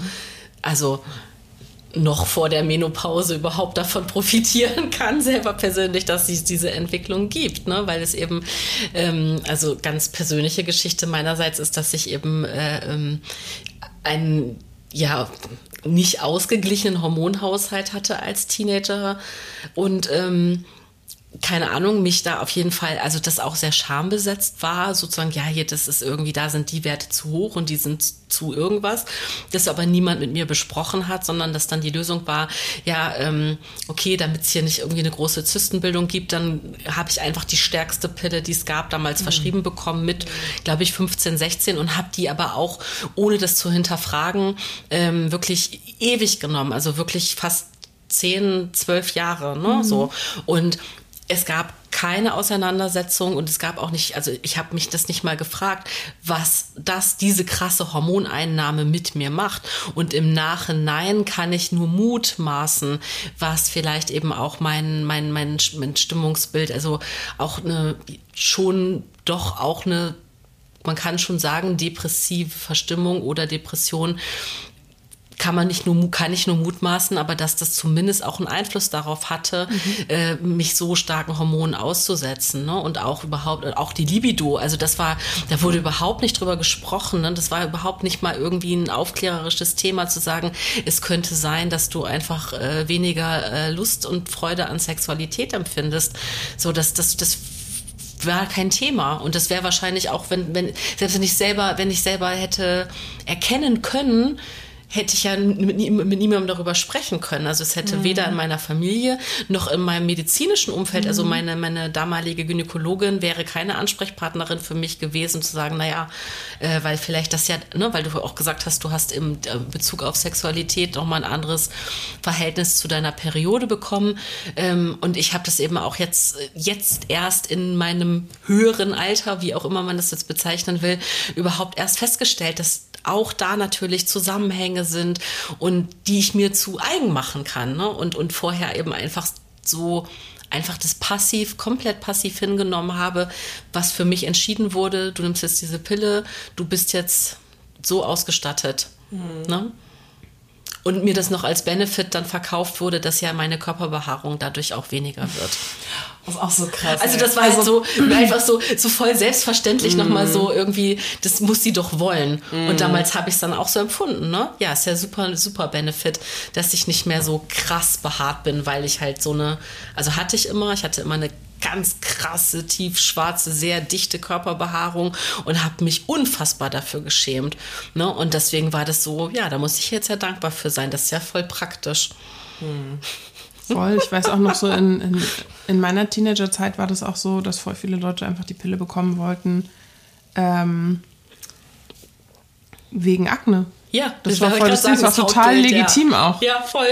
also noch vor der Menopause überhaupt davon [laughs] profitieren kann, selber persönlich, dass es diese Entwicklung gibt, ne? weil es eben, ähm, also ganz persönliche Geschichte meinerseits ist, dass ich eben äh, ähm, ein ja, nicht ausgeglichenen Hormonhaushalt hatte als Teenager. Und ähm, keine Ahnung, mich da auf jeden Fall, also das auch sehr schambesetzt war, sozusagen, ja, hier, das ist irgendwie, da sind die Werte zu hoch und die sind zu irgendwas, das aber niemand mit mir besprochen hat, sondern dass dann die Lösung war, ja, ähm, okay, damit es hier nicht irgendwie eine große Zystenbildung gibt, dann habe ich einfach die stärkste Pille, die es gab, damals mhm. verschrieben bekommen mit, glaube ich, 15, 16 und habe die aber auch, ohne das zu hinterfragen, ähm, wirklich ewig genommen, also wirklich fast zehn, zwölf Jahre, ne, mhm. so. Und es gab keine Auseinandersetzung und es gab auch nicht, also ich habe mich das nicht mal gefragt, was das, diese krasse Hormoneinnahme mit mir macht. Und im Nachhinein kann ich nur mutmaßen, was vielleicht eben auch mein, mein, mein, mein Stimmungsbild, also auch eine, schon doch auch eine man kann schon sagen, depressive Verstimmung oder Depression kann man nicht nur kann ich nur mutmaßen, aber dass das zumindest auch einen Einfluss darauf hatte, mhm. äh, mich so starken Hormonen auszusetzen, ne? Und auch überhaupt auch die Libido. Also das war, da wurde überhaupt nicht drüber gesprochen. Ne? Das war überhaupt nicht mal irgendwie ein aufklärerisches Thema zu sagen, es könnte sein, dass du einfach äh, weniger äh, Lust und Freude an Sexualität empfindest. So dass das das war kein Thema und das wäre wahrscheinlich auch wenn wenn selbst wenn ich selber wenn ich selber hätte erkennen können hätte ich ja mit, mit niemandem darüber sprechen können. Also es hätte mhm. weder in meiner Familie noch in meinem medizinischen Umfeld, also mhm. meine, meine damalige Gynäkologin wäre keine Ansprechpartnerin für mich gewesen, zu sagen, naja, äh, weil vielleicht das ja, ne, weil du auch gesagt hast, du hast im äh, Bezug auf Sexualität nochmal ein anderes Verhältnis zu deiner Periode bekommen. Ähm, und ich habe das eben auch jetzt, jetzt erst in meinem höheren Alter, wie auch immer man das jetzt bezeichnen will, überhaupt erst festgestellt, dass auch da natürlich Zusammenhänge sind und die ich mir zu eigen machen kann. Ne? Und, und vorher eben einfach so einfach das passiv, komplett passiv hingenommen habe, was für mich entschieden wurde. Du nimmst jetzt diese Pille, du bist jetzt so ausgestattet. Mhm. Ne? Und mir das noch als Benefit dann verkauft wurde, dass ja meine Körperbehaarung dadurch auch weniger wird. [laughs] Das ist auch so krass. Also das war halt also, so [clears throat] einfach so, so voll selbstverständlich mm. nochmal so irgendwie, das muss sie doch wollen. Mm. Und damals habe ich es dann auch so empfunden, ne? Ja, ist ja super, super Benefit, dass ich nicht mehr so krass behaart bin, weil ich halt so eine, also hatte ich immer, ich hatte immer eine ganz krasse, tiefschwarze, sehr dichte Körperbehaarung und habe mich unfassbar dafür geschämt. Ne? Und deswegen war das so, ja, da muss ich jetzt ja dankbar für sein. Das ist ja voll praktisch. Hm. Voll. Ich weiß auch noch so, in, in, in, meiner Teenagerzeit war das auch so, dass voll viele Leute einfach die Pille bekommen wollten. Ähm, wegen Akne. Ja, das, das war voll, das, sagen, das war total legitim ja. auch. Ja, voll.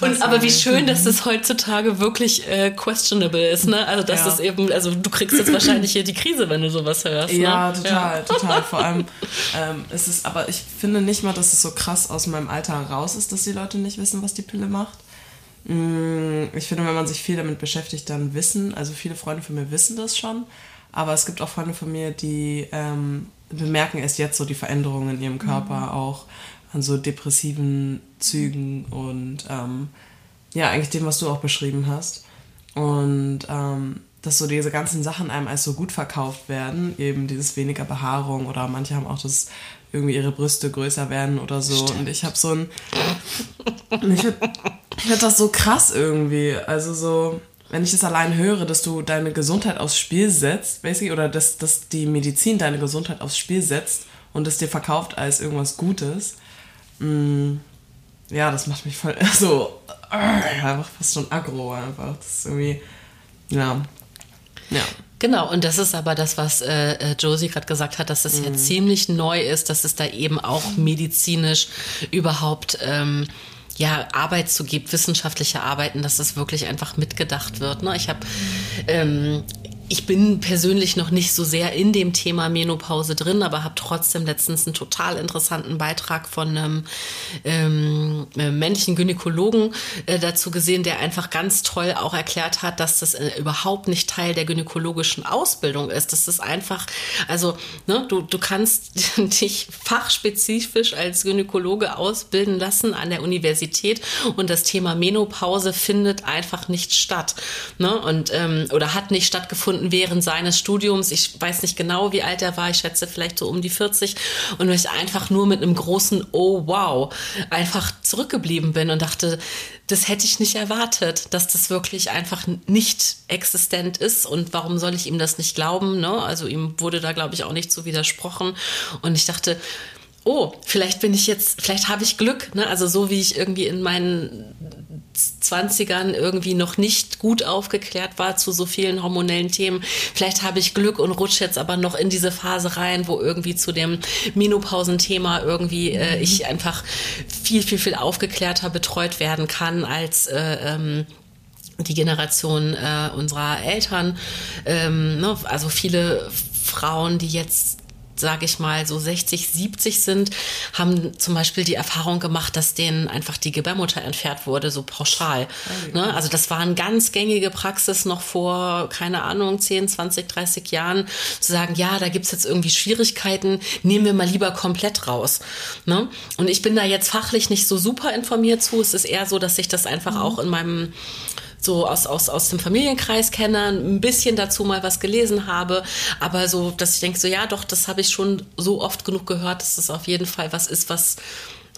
Und, aber wie schön, dass das heutzutage wirklich äh, questionable ist, ne? Also dass ja. das eben, also du kriegst jetzt wahrscheinlich hier die Krise, wenn du sowas hörst. Ja, ne? total, ja. total. Vor allem ähm, ist es, aber ich finde nicht mal, dass es so krass aus meinem Alter raus ist, dass die Leute nicht wissen, was die Pille macht. Mm, ich finde, wenn man sich viel damit beschäftigt, dann wissen, also viele Freunde von mir wissen das schon, aber es gibt auch Freunde von mir, die ähm, bemerken erst jetzt so die Veränderungen in ihrem Körper mhm. auch an so depressiven Zügen und ähm, ja, eigentlich dem, was du auch beschrieben hast. Und ähm, dass so diese ganzen Sachen einem als so gut verkauft werden, eben dieses weniger Behaarung oder manche haben auch das irgendwie ihre Brüste größer werden oder so. Stimmt. Und ich habe so ein. ich finde find das so krass irgendwie. Also so, wenn ich das allein höre, dass du deine Gesundheit aufs Spiel setzt, basically, oder dass, dass die Medizin deine Gesundheit aufs Spiel setzt und es dir verkauft als irgendwas Gutes, Mm, ja, das macht mich voll [laughs] so äh, einfach fast schon aggro einfach. Das ist irgendwie, ja. Ja. Genau, und das ist aber das, was äh, äh Josie gerade gesagt hat, dass das mhm. ja ziemlich neu ist, dass es da eben auch medizinisch überhaupt ähm, ja, Arbeit zu gibt, wissenschaftliche Arbeiten, dass das wirklich einfach mitgedacht wird. Ne? Ich habe ähm, ich bin persönlich noch nicht so sehr in dem Thema Menopause drin, aber habe trotzdem letztens einen total interessanten Beitrag von einem ähm, äh, männlichen Gynäkologen äh, dazu gesehen, der einfach ganz toll auch erklärt hat, dass das äh, überhaupt nicht Teil der gynäkologischen Ausbildung ist. Das ist einfach, also ne, du, du kannst [laughs] dich fachspezifisch als Gynäkologe ausbilden lassen an der Universität und das Thema Menopause findet einfach nicht statt. Ne? Und, ähm, oder hat nicht stattgefunden gefunden während seines Studiums. Ich weiß nicht genau, wie alt er war. Ich schätze vielleicht so um die 40. Und ich einfach nur mit einem großen Oh wow einfach zurückgeblieben bin und dachte, das hätte ich nicht erwartet, dass das wirklich einfach nicht existent ist. Und warum soll ich ihm das nicht glauben? Ne? Also ihm wurde da, glaube ich, auch nicht so widersprochen. Und ich dachte, oh, vielleicht bin ich jetzt, vielleicht habe ich Glück, ne? Also so wie ich irgendwie in meinen 20ern irgendwie noch nicht gut aufgeklärt war zu so vielen hormonellen Themen. Vielleicht habe ich Glück und rutsche jetzt aber noch in diese Phase rein, wo irgendwie zu dem Menopausenthema irgendwie äh, mhm. ich einfach viel, viel, viel aufgeklärter betreut werden kann als äh, ähm, die Generation äh, unserer Eltern. Ähm, ne? Also viele Frauen, die jetzt sage ich mal, so 60, 70 sind, haben zum Beispiel die Erfahrung gemacht, dass denen einfach die Gebärmutter entfernt wurde, so pauschal. Oh, ne? Also das war eine ganz gängige Praxis noch vor, keine Ahnung, 10, 20, 30 Jahren, zu sagen, ja, da gibt's jetzt irgendwie Schwierigkeiten, nehmen wir mal lieber komplett raus. Ne? Und ich bin da jetzt fachlich nicht so super informiert zu. Es ist eher so, dass ich das einfach mhm. auch in meinem so aus, aus, aus dem Familienkreis kenne, ein bisschen dazu mal was gelesen habe, aber so, dass ich denke, so ja, doch, das habe ich schon so oft genug gehört, dass das auf jeden Fall was ist, was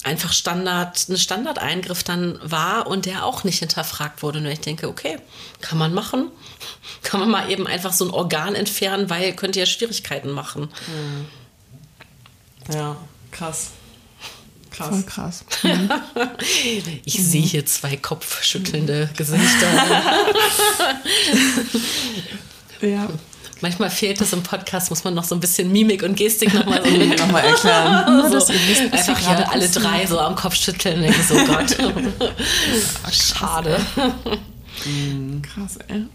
einfach Standard, ein Standardeingriff dann war und der auch nicht hinterfragt wurde. Und ich denke, okay, kann man machen. [laughs] Kann man mal eben einfach so ein Organ entfernen, weil könnte ja Schwierigkeiten machen. Ja, krass krass. Voll krass. Mhm. [laughs] ich mhm. sehe hier zwei kopfschüttelnde Gesichter. [laughs] ja. Manchmal fehlt es im Podcast, muss man noch so ein bisschen Mimik und Gestik nochmal so noch mal erklären. so, [laughs] wisst, einfach hier alle drei so am Kopf schütteln. Denke so, Gott. Schade. Mhm. Krass, ey.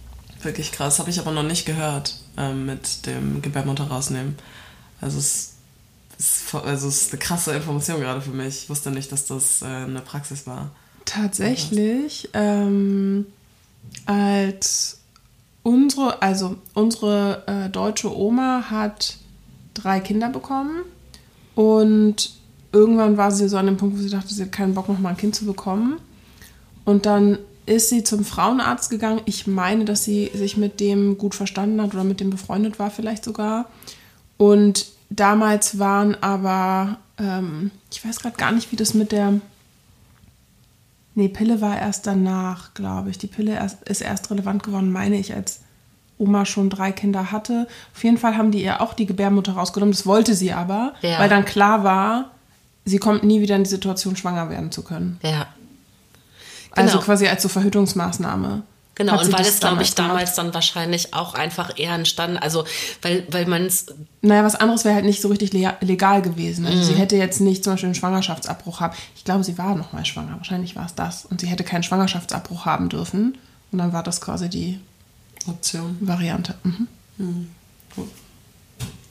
Wirklich krass. Habe ich aber noch nicht gehört ähm, mit dem Gebärmutter rausnehmen. Also es ist, also ist eine krasse Information gerade für mich. Ich wusste nicht, dass das äh, eine Praxis war. Tatsächlich, ähm, als unsere, also unsere äh, deutsche Oma hat drei Kinder bekommen und irgendwann war sie so an dem Punkt, wo sie dachte, sie hat keinen Bock, noch mal ein Kind zu bekommen. Und dann ist sie zum Frauenarzt gegangen. Ich meine, dass sie sich mit dem gut verstanden hat oder mit dem befreundet war vielleicht sogar. Und damals waren aber, ähm, ich weiß gerade gar nicht, wie das mit der Nee, Pille war erst danach, glaube ich. Die Pille ist erst relevant geworden, meine ich, als Oma schon drei Kinder hatte. Auf jeden Fall haben die ihr auch die Gebärmutter rausgenommen. Das wollte sie aber, ja. weil dann klar war, sie kommt nie wieder in die Situation, schwanger werden zu können. Ja. Also genau. Also quasi als so Verhütungsmaßnahme. Genau, und weil es, glaube ich, damals dann wahrscheinlich auch einfach eher entstanden, also weil, weil man es. Naja, was anderes wäre halt nicht so richtig legal gewesen. Also mhm. sie hätte jetzt nicht zum Beispiel einen Schwangerschaftsabbruch haben. Ich glaube, sie war noch mal schwanger. Wahrscheinlich war es das. Und sie hätte keinen Schwangerschaftsabbruch haben dürfen. Und dann war das quasi die Option. Variante. Mhm. Mhm. Cool.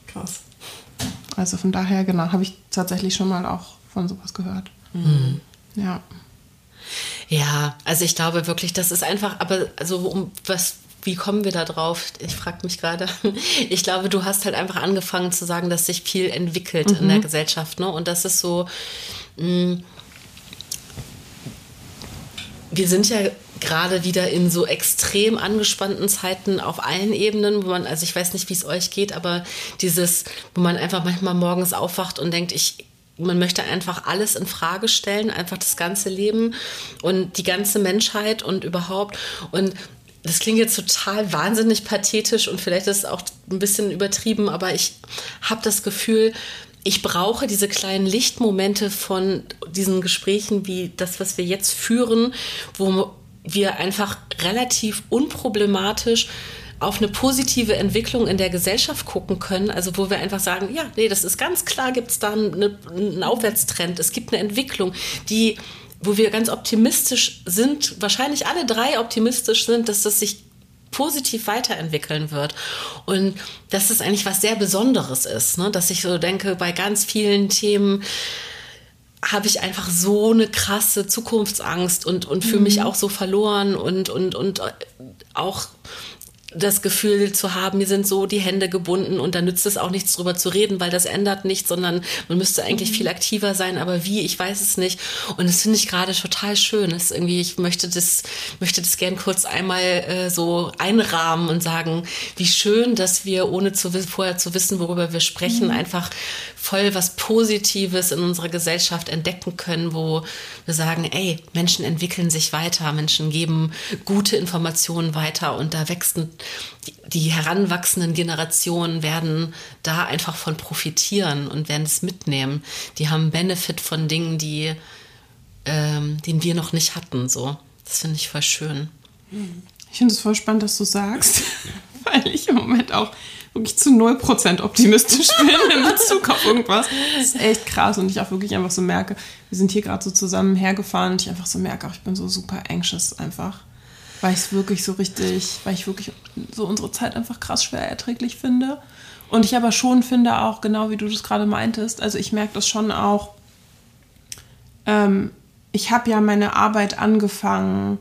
Krass. Also von daher, genau, habe ich tatsächlich schon mal auch von sowas gehört. Mhm. Ja. Ja, also ich glaube wirklich, das ist einfach, aber also um was, wie kommen wir da drauf? Ich frage mich gerade. [laughs] Ich glaube, du hast halt einfach angefangen zu sagen, dass sich viel entwickelt mhm. in der mhm. Gesellschaft, ne? Und das ist so. Mh, mm, wir sind ja gerade wieder in so extrem angespannten Zeiten auf allen Ebenen, wo man, also ich weiß nicht, wie es euch geht, aber dieses, wo man einfach manchmal morgens aufwacht und denkt, ich man möchte einfach alles in Frage stellen, einfach das ganze Leben und die ganze Menschheit und überhaupt. Und das klingt jetzt total wahnsinnig pathetisch und vielleicht ist es auch ein bisschen übertrieben, aber ich habe das Gefühl, ich brauche diese kleinen Lichtmomente von diesen Gesprächen wie das, was wir jetzt führen, wo wir einfach relativ unproblematisch auf eine positive Entwicklung in der Gesellschaft gucken können, also wo wir einfach sagen, ja, nee, das ist ganz klar, gibt es da eine, einen Aufwärtstrend, es gibt eine Entwicklung, die, wo wir ganz optimistisch sind, wahrscheinlich alle drei optimistisch sind, dass das sich positiv weiterentwickeln wird. Und dass das eigentlich was sehr Besonderes ist, ne? dass ich so denke, bei ganz vielen Themen, habe ich einfach so eine krasse Zukunftsangst und, und fühle mich mhm. auch so verloren und, und, und auch das Gefühl zu haben, mir sind so die Hände gebunden und da nützt es auch nichts drüber zu reden, weil das ändert nichts, sondern man müsste eigentlich mhm. viel aktiver sein, aber wie, ich weiß es nicht. Und das finde ich gerade total schön. Das irgendwie, ich möchte das, möchte das gern kurz einmal äh, so einrahmen und sagen, wie schön, dass wir, ohne zu, vorher zu wissen, worüber wir sprechen, mhm. einfach voll was Positives in unserer Gesellschaft entdecken können, wo wir sagen, ey, Menschen entwickeln sich weiter, Menschen geben gute Informationen weiter und da wächst die heranwachsenden Generationen werden da einfach von profitieren und werden es mitnehmen. Die haben Benefit von Dingen, die, ähm, den wir noch nicht hatten. So, das finde ich voll schön. Ich finde es voll spannend, dass du sagst, [laughs] weil ich im Moment auch wirklich zu 0% optimistisch bin in Bezug auf irgendwas. Das ist echt krass und ich auch wirklich einfach so merke, wir sind hier gerade so zusammen hergefahren und ich einfach so merke, auch ich bin so super anxious einfach. Weil ich es wirklich so richtig, weil ich wirklich so unsere Zeit einfach krass schwer erträglich finde. Und ich aber schon finde auch, genau wie du das gerade meintest, also ich merke das schon auch, ähm, ich habe ja meine Arbeit angefangen,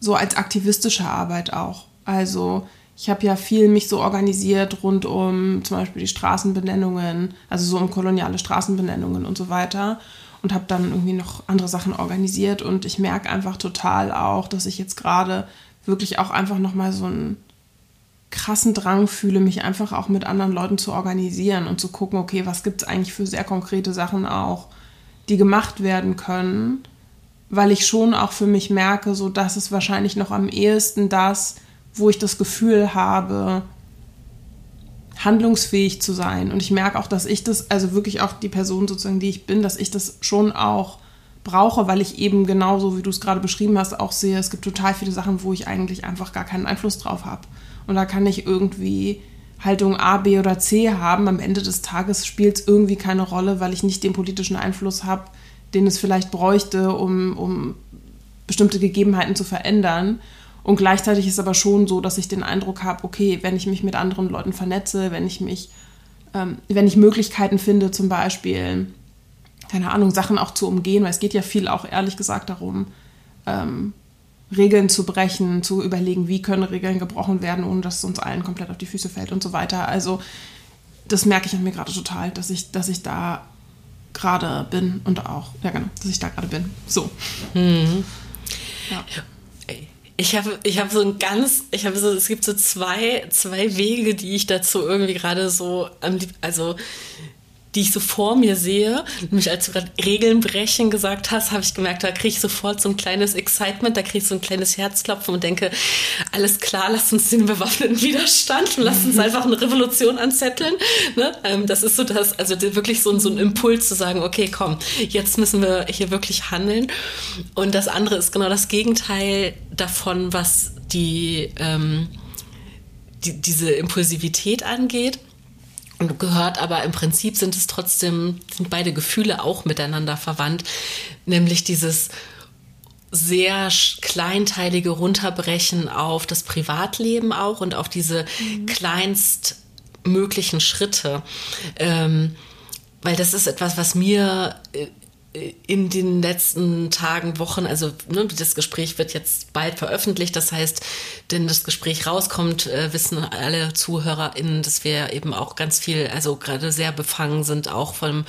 so als aktivistische Arbeit auch. Also ich habe ja viel mich so organisiert rund um zum Beispiel die Straßenbenennungen, also so um koloniale Straßenbenennungen und so weiter und habe dann irgendwie noch andere Sachen organisiert. Und ich merke einfach total auch, dass ich jetzt gerade wirklich auch einfach noch mal so einen krassen Drang fühle, mich einfach auch mit anderen Leuten zu organisieren und zu gucken, okay, was gibt es eigentlich für sehr konkrete Sachen auch, die gemacht werden können, weil ich schon auch für mich merke, so dass es wahrscheinlich noch am ehesten das wo ich das Gefühl habe, handlungsfähig zu sein. Und ich merke auch, dass ich das, also wirklich auch die Person sozusagen, die ich bin, dass ich das schon auch brauche, weil ich eben genauso, wie du es gerade beschrieben hast, auch sehe, es gibt total viele Sachen, wo ich eigentlich einfach gar keinen Einfluss drauf habe. Und da kann ich irgendwie Haltung A, B oder C haben. Am Ende des Tages spielt es irgendwie keine Rolle, weil ich nicht den politischen Einfluss habe, den es vielleicht bräuchte, um, um bestimmte Gegebenheiten zu verändern. Und gleichzeitig ist aber schon so, dass ich den Eindruck habe, okay, wenn ich mich mit anderen Leuten vernetze, wenn ich mich ähm, wenn ich Möglichkeiten finde, zum Beispiel, keine Ahnung, Sachen auch zu umgehen, weil es geht ja viel auch ehrlich gesagt darum, ähm, Regeln zu brechen, zu überlegen, wie können Regeln gebrochen werden, ohne dass es uns allen komplett auf die Füße fällt und so weiter. Also das merke ich an mir gerade total, dass ich, dass ich da gerade bin und auch, ja genau, dass ich da gerade bin. So. Mhm. Ja. Ich habe ich hab so ein ganz, ich habe so, es gibt so zwei, zwei Wege, die ich dazu irgendwie gerade so, also die ich so vor mir sehe. Nämlich als du gerade Regeln brechen gesagt hast, habe ich gemerkt, da kriege ich sofort so ein kleines Excitement, da kriege ich so ein kleines Herzklopfen und denke, alles klar, lass uns den bewaffneten Widerstand und lass uns [laughs] einfach eine Revolution anzetteln. Ne? Ähm, das ist so das, also wirklich so, so ein Impuls zu sagen, okay, komm, jetzt müssen wir hier wirklich handeln. Und das andere ist genau das Gegenteil davon, was die, ähm, die diese Impulsivität angeht gehört, aber im Prinzip sind es trotzdem, sind beide Gefühle auch miteinander verwandt, nämlich dieses sehr kleinteilige Runterbrechen auf das Privatleben auch und auf diese mhm. kleinstmöglichen Schritte. Ähm, weil das ist etwas, was mir äh, in den letzten Tagen, Wochen, also ne, das Gespräch wird jetzt bald veröffentlicht, das heißt, wenn das Gespräch rauskommt, äh, wissen alle ZuhörerInnen, dass wir eben auch ganz viel, also gerade sehr befangen sind, auch vom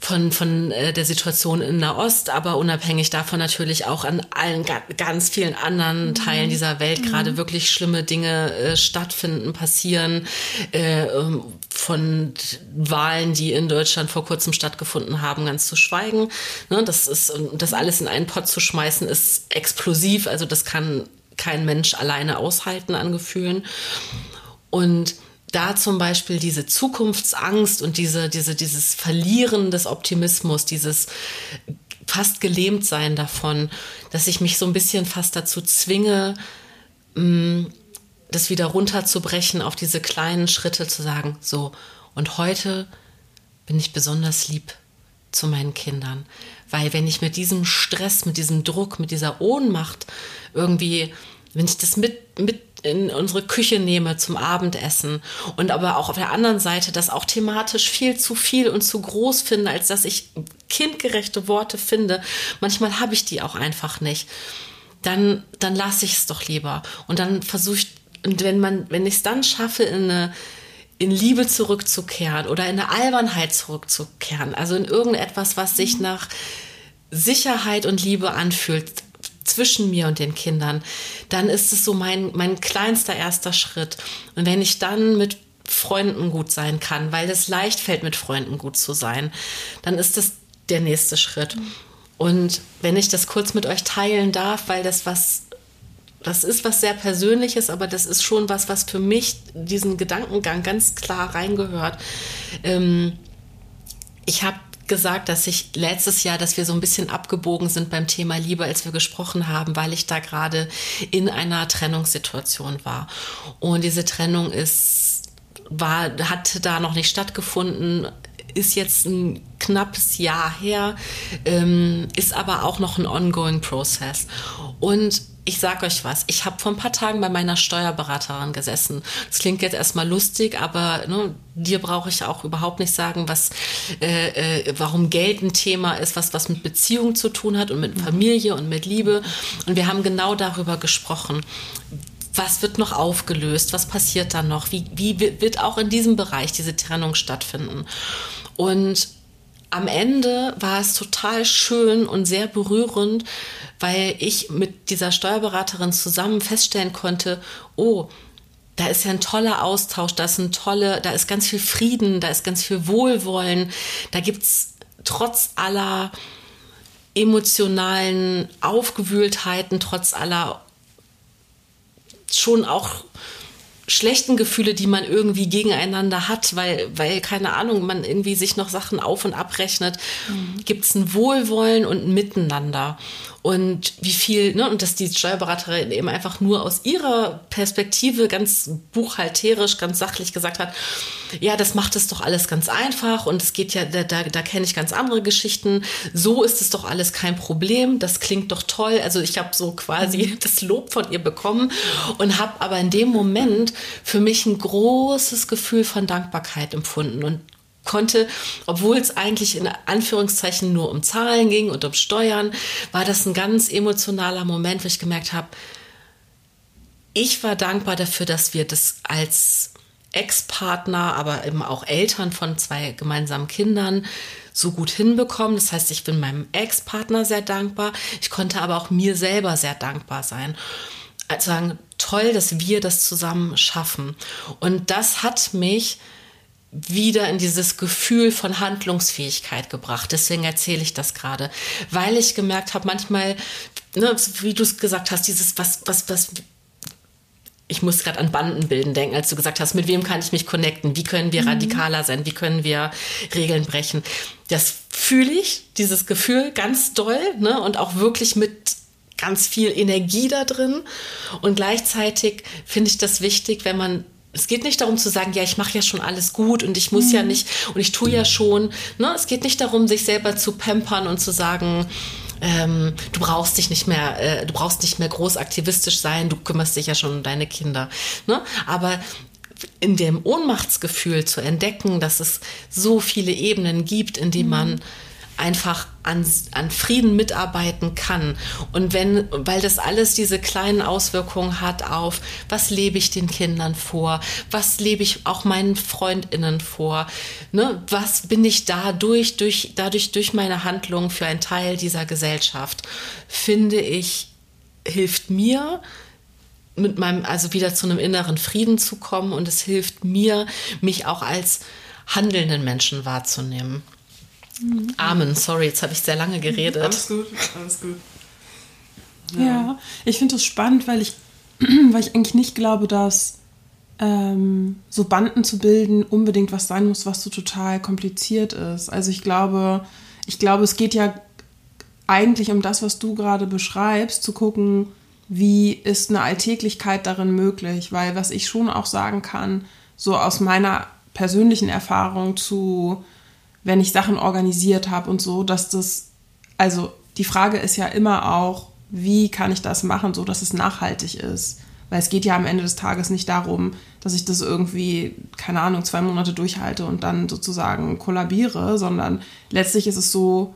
von, von äh, der Situation in Nahost, aber unabhängig davon natürlich auch an allen ganz vielen anderen mhm. Teilen dieser Welt mhm. gerade wirklich schlimme Dinge äh, stattfinden, passieren, äh, ähm, von Wahlen, die in Deutschland vor kurzem stattgefunden haben, ganz zu schweigen. Ne, das ist, das alles in einen Pott zu schmeißen, ist explosiv, also das kann kein Mensch alleine aushalten an Gefühlen. Und da zum Beispiel diese Zukunftsangst und diese, diese, dieses Verlieren des Optimismus, dieses fast gelähmt sein davon, dass ich mich so ein bisschen fast dazu zwinge, mm, das wieder runterzubrechen, auf diese kleinen Schritte zu sagen, so, und heute bin ich besonders lieb zu meinen Kindern. Weil wenn ich mit diesem Stress, mit diesem Druck, mit dieser Ohnmacht irgendwie, wenn ich das mit, mit in unsere Küche nehme zum Abendessen und aber auch auf der anderen Seite das auch thematisch viel zu viel und zu groß finde, als dass ich kindgerechte Worte finde. Manchmal habe ich die auch einfach nicht. Dann, dann lasse ich es doch lieber. Und dann versuche ich, und wenn man, wenn ich es dann schaffe, in eine, in Liebe zurückzukehren oder in eine Albernheit zurückzukehren, also in irgendetwas, was sich nach Sicherheit und Liebe anfühlt, zwischen mir und den Kindern, dann ist es so mein, mein kleinster erster Schritt. Und wenn ich dann mit Freunden gut sein kann, weil es leicht fällt, mit Freunden gut zu sein, dann ist das der nächste Schritt. Und wenn ich das kurz mit euch teilen darf, weil das was, das ist was sehr Persönliches, aber das ist schon was, was für mich diesen Gedankengang ganz klar reingehört. Ähm, ich habe gesagt, dass ich letztes Jahr, dass wir so ein bisschen abgebogen sind beim Thema Liebe, als wir gesprochen haben, weil ich da gerade in einer Trennungssituation war. Und diese Trennung ist, war, hat da noch nicht stattgefunden, ist jetzt ein knappes Jahr her, ähm, ist aber auch noch ein ongoing Process. Und ich sag euch was, ich habe vor ein paar Tagen bei meiner Steuerberaterin gesessen. Das klingt jetzt erstmal lustig, aber ne, dir brauche ich auch überhaupt nicht sagen, was, äh, äh, warum Geld ein Thema ist, was was mit Beziehung zu tun hat und mit Familie und mit Liebe. Und wir haben genau darüber gesprochen. Was wird noch aufgelöst? Was passiert dann noch? Wie, wie wird auch in diesem Bereich diese Trennung stattfinden? Und am Ende war es total schön und sehr berührend, weil ich mit dieser Steuerberaterin zusammen feststellen konnte, oh, da ist ja ein toller Austausch, da ist ein tolle, da ist ganz viel Frieden, da ist ganz viel Wohlwollen, da gibt es trotz aller emotionalen Aufgewühltheiten, trotz aller schon auch schlechten Gefühle, die man irgendwie gegeneinander hat, weil, weil, keine Ahnung, man irgendwie sich noch Sachen auf und abrechnet, mhm. gibt es ein Wohlwollen und ein Miteinander. Und wie viel, ne, und dass die Steuerberaterin eben einfach nur aus ihrer Perspektive ganz buchhalterisch, ganz sachlich gesagt hat, ja, das macht es doch alles ganz einfach und es geht ja, da, da, da kenne ich ganz andere Geschichten. So ist es doch alles kein Problem. Das klingt doch toll. Also ich habe so quasi mhm. das Lob von ihr bekommen und habe aber in dem Moment für mich ein großes Gefühl von Dankbarkeit empfunden und konnte, obwohl es eigentlich in Anführungszeichen nur um Zahlen ging und um Steuern, war das ein ganz emotionaler Moment, wo ich gemerkt habe, ich war dankbar dafür, dass wir das als Ex-Partner, aber eben auch Eltern von zwei gemeinsamen Kindern so gut hinbekommen. Das heißt, ich bin meinem Ex-Partner sehr dankbar. Ich konnte aber auch mir selber sehr dankbar sein. Also sagen, toll, dass wir das zusammen schaffen. Und das hat mich wieder in dieses Gefühl von Handlungsfähigkeit gebracht. Deswegen erzähle ich das gerade, weil ich gemerkt habe, manchmal, ne, wie du es gesagt hast, dieses was, was, was. Ich muss gerade an Bandenbilden denken, als du gesagt hast, mit wem kann ich mich connecten? Wie können wir mhm. radikaler sein? Wie können wir Regeln brechen? Das fühle ich, dieses Gefühl ganz doll ne? und auch wirklich mit ganz viel Energie da drin. Und gleichzeitig finde ich das wichtig, wenn man es geht nicht darum zu sagen, ja, ich mache ja schon alles gut und ich muss mhm. ja nicht und ich tue ja schon. Ne? Es geht nicht darum, sich selber zu pampern und zu sagen, ähm, du brauchst dich nicht mehr, äh, du brauchst nicht mehr groß aktivistisch sein, du kümmerst dich ja schon um deine Kinder. Ne? Aber in dem Ohnmachtsgefühl zu entdecken, dass es so viele Ebenen gibt, in die mhm. man einfach an, an Frieden mitarbeiten kann. Und wenn, weil das alles diese kleinen Auswirkungen hat auf, was lebe ich den Kindern vor, was lebe ich auch meinen FreundInnen vor, ne? was bin ich dadurch, durch, dadurch durch meine Handlungen für ein Teil dieser Gesellschaft, finde ich, hilft mir, mit meinem, also wieder zu einem inneren Frieden zu kommen und es hilft mir, mich auch als handelnden Menschen wahrzunehmen. Mhm. Amen, sorry, jetzt habe ich sehr lange geredet. Alles gut, alles gut. Ja, ja ich finde es spannend, weil ich, [clears throat] weil ich eigentlich nicht glaube, dass ähm, so Banden zu bilden unbedingt was sein muss, was so total kompliziert ist. Also ich glaube, ich glaube, es geht ja eigentlich um das, was du gerade beschreibst, zu gucken, wie ist eine Alltäglichkeit darin möglich, weil was ich schon auch sagen kann, so aus meiner persönlichen Erfahrung zu wenn ich Sachen organisiert habe und so, dass das, also die Frage ist ja immer auch, wie kann ich das machen, so dass es nachhaltig ist. Weil es geht ja am Ende des Tages nicht darum, dass ich das irgendwie, keine Ahnung, zwei Monate durchhalte und dann sozusagen kollabiere, sondern letztlich ist es so,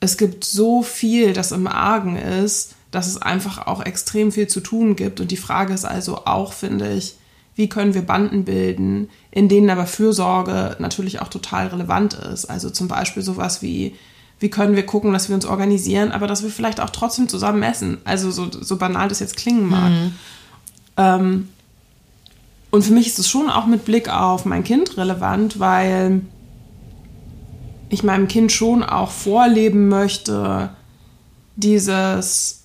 es gibt so viel, das im Argen ist, dass es einfach auch extrem viel zu tun gibt. Und die Frage ist also auch, finde ich, wie können wir Banden bilden, in denen aber Fürsorge natürlich auch total relevant ist. Also zum Beispiel sowas wie, wie können wir gucken, dass wir uns organisieren, aber dass wir vielleicht auch trotzdem zusammen essen. Also so, so banal das jetzt klingen mag. Mhm. Ähm, und für mich ist es schon auch mit Blick auf mein Kind relevant, weil ich meinem Kind schon auch vorleben möchte, dieses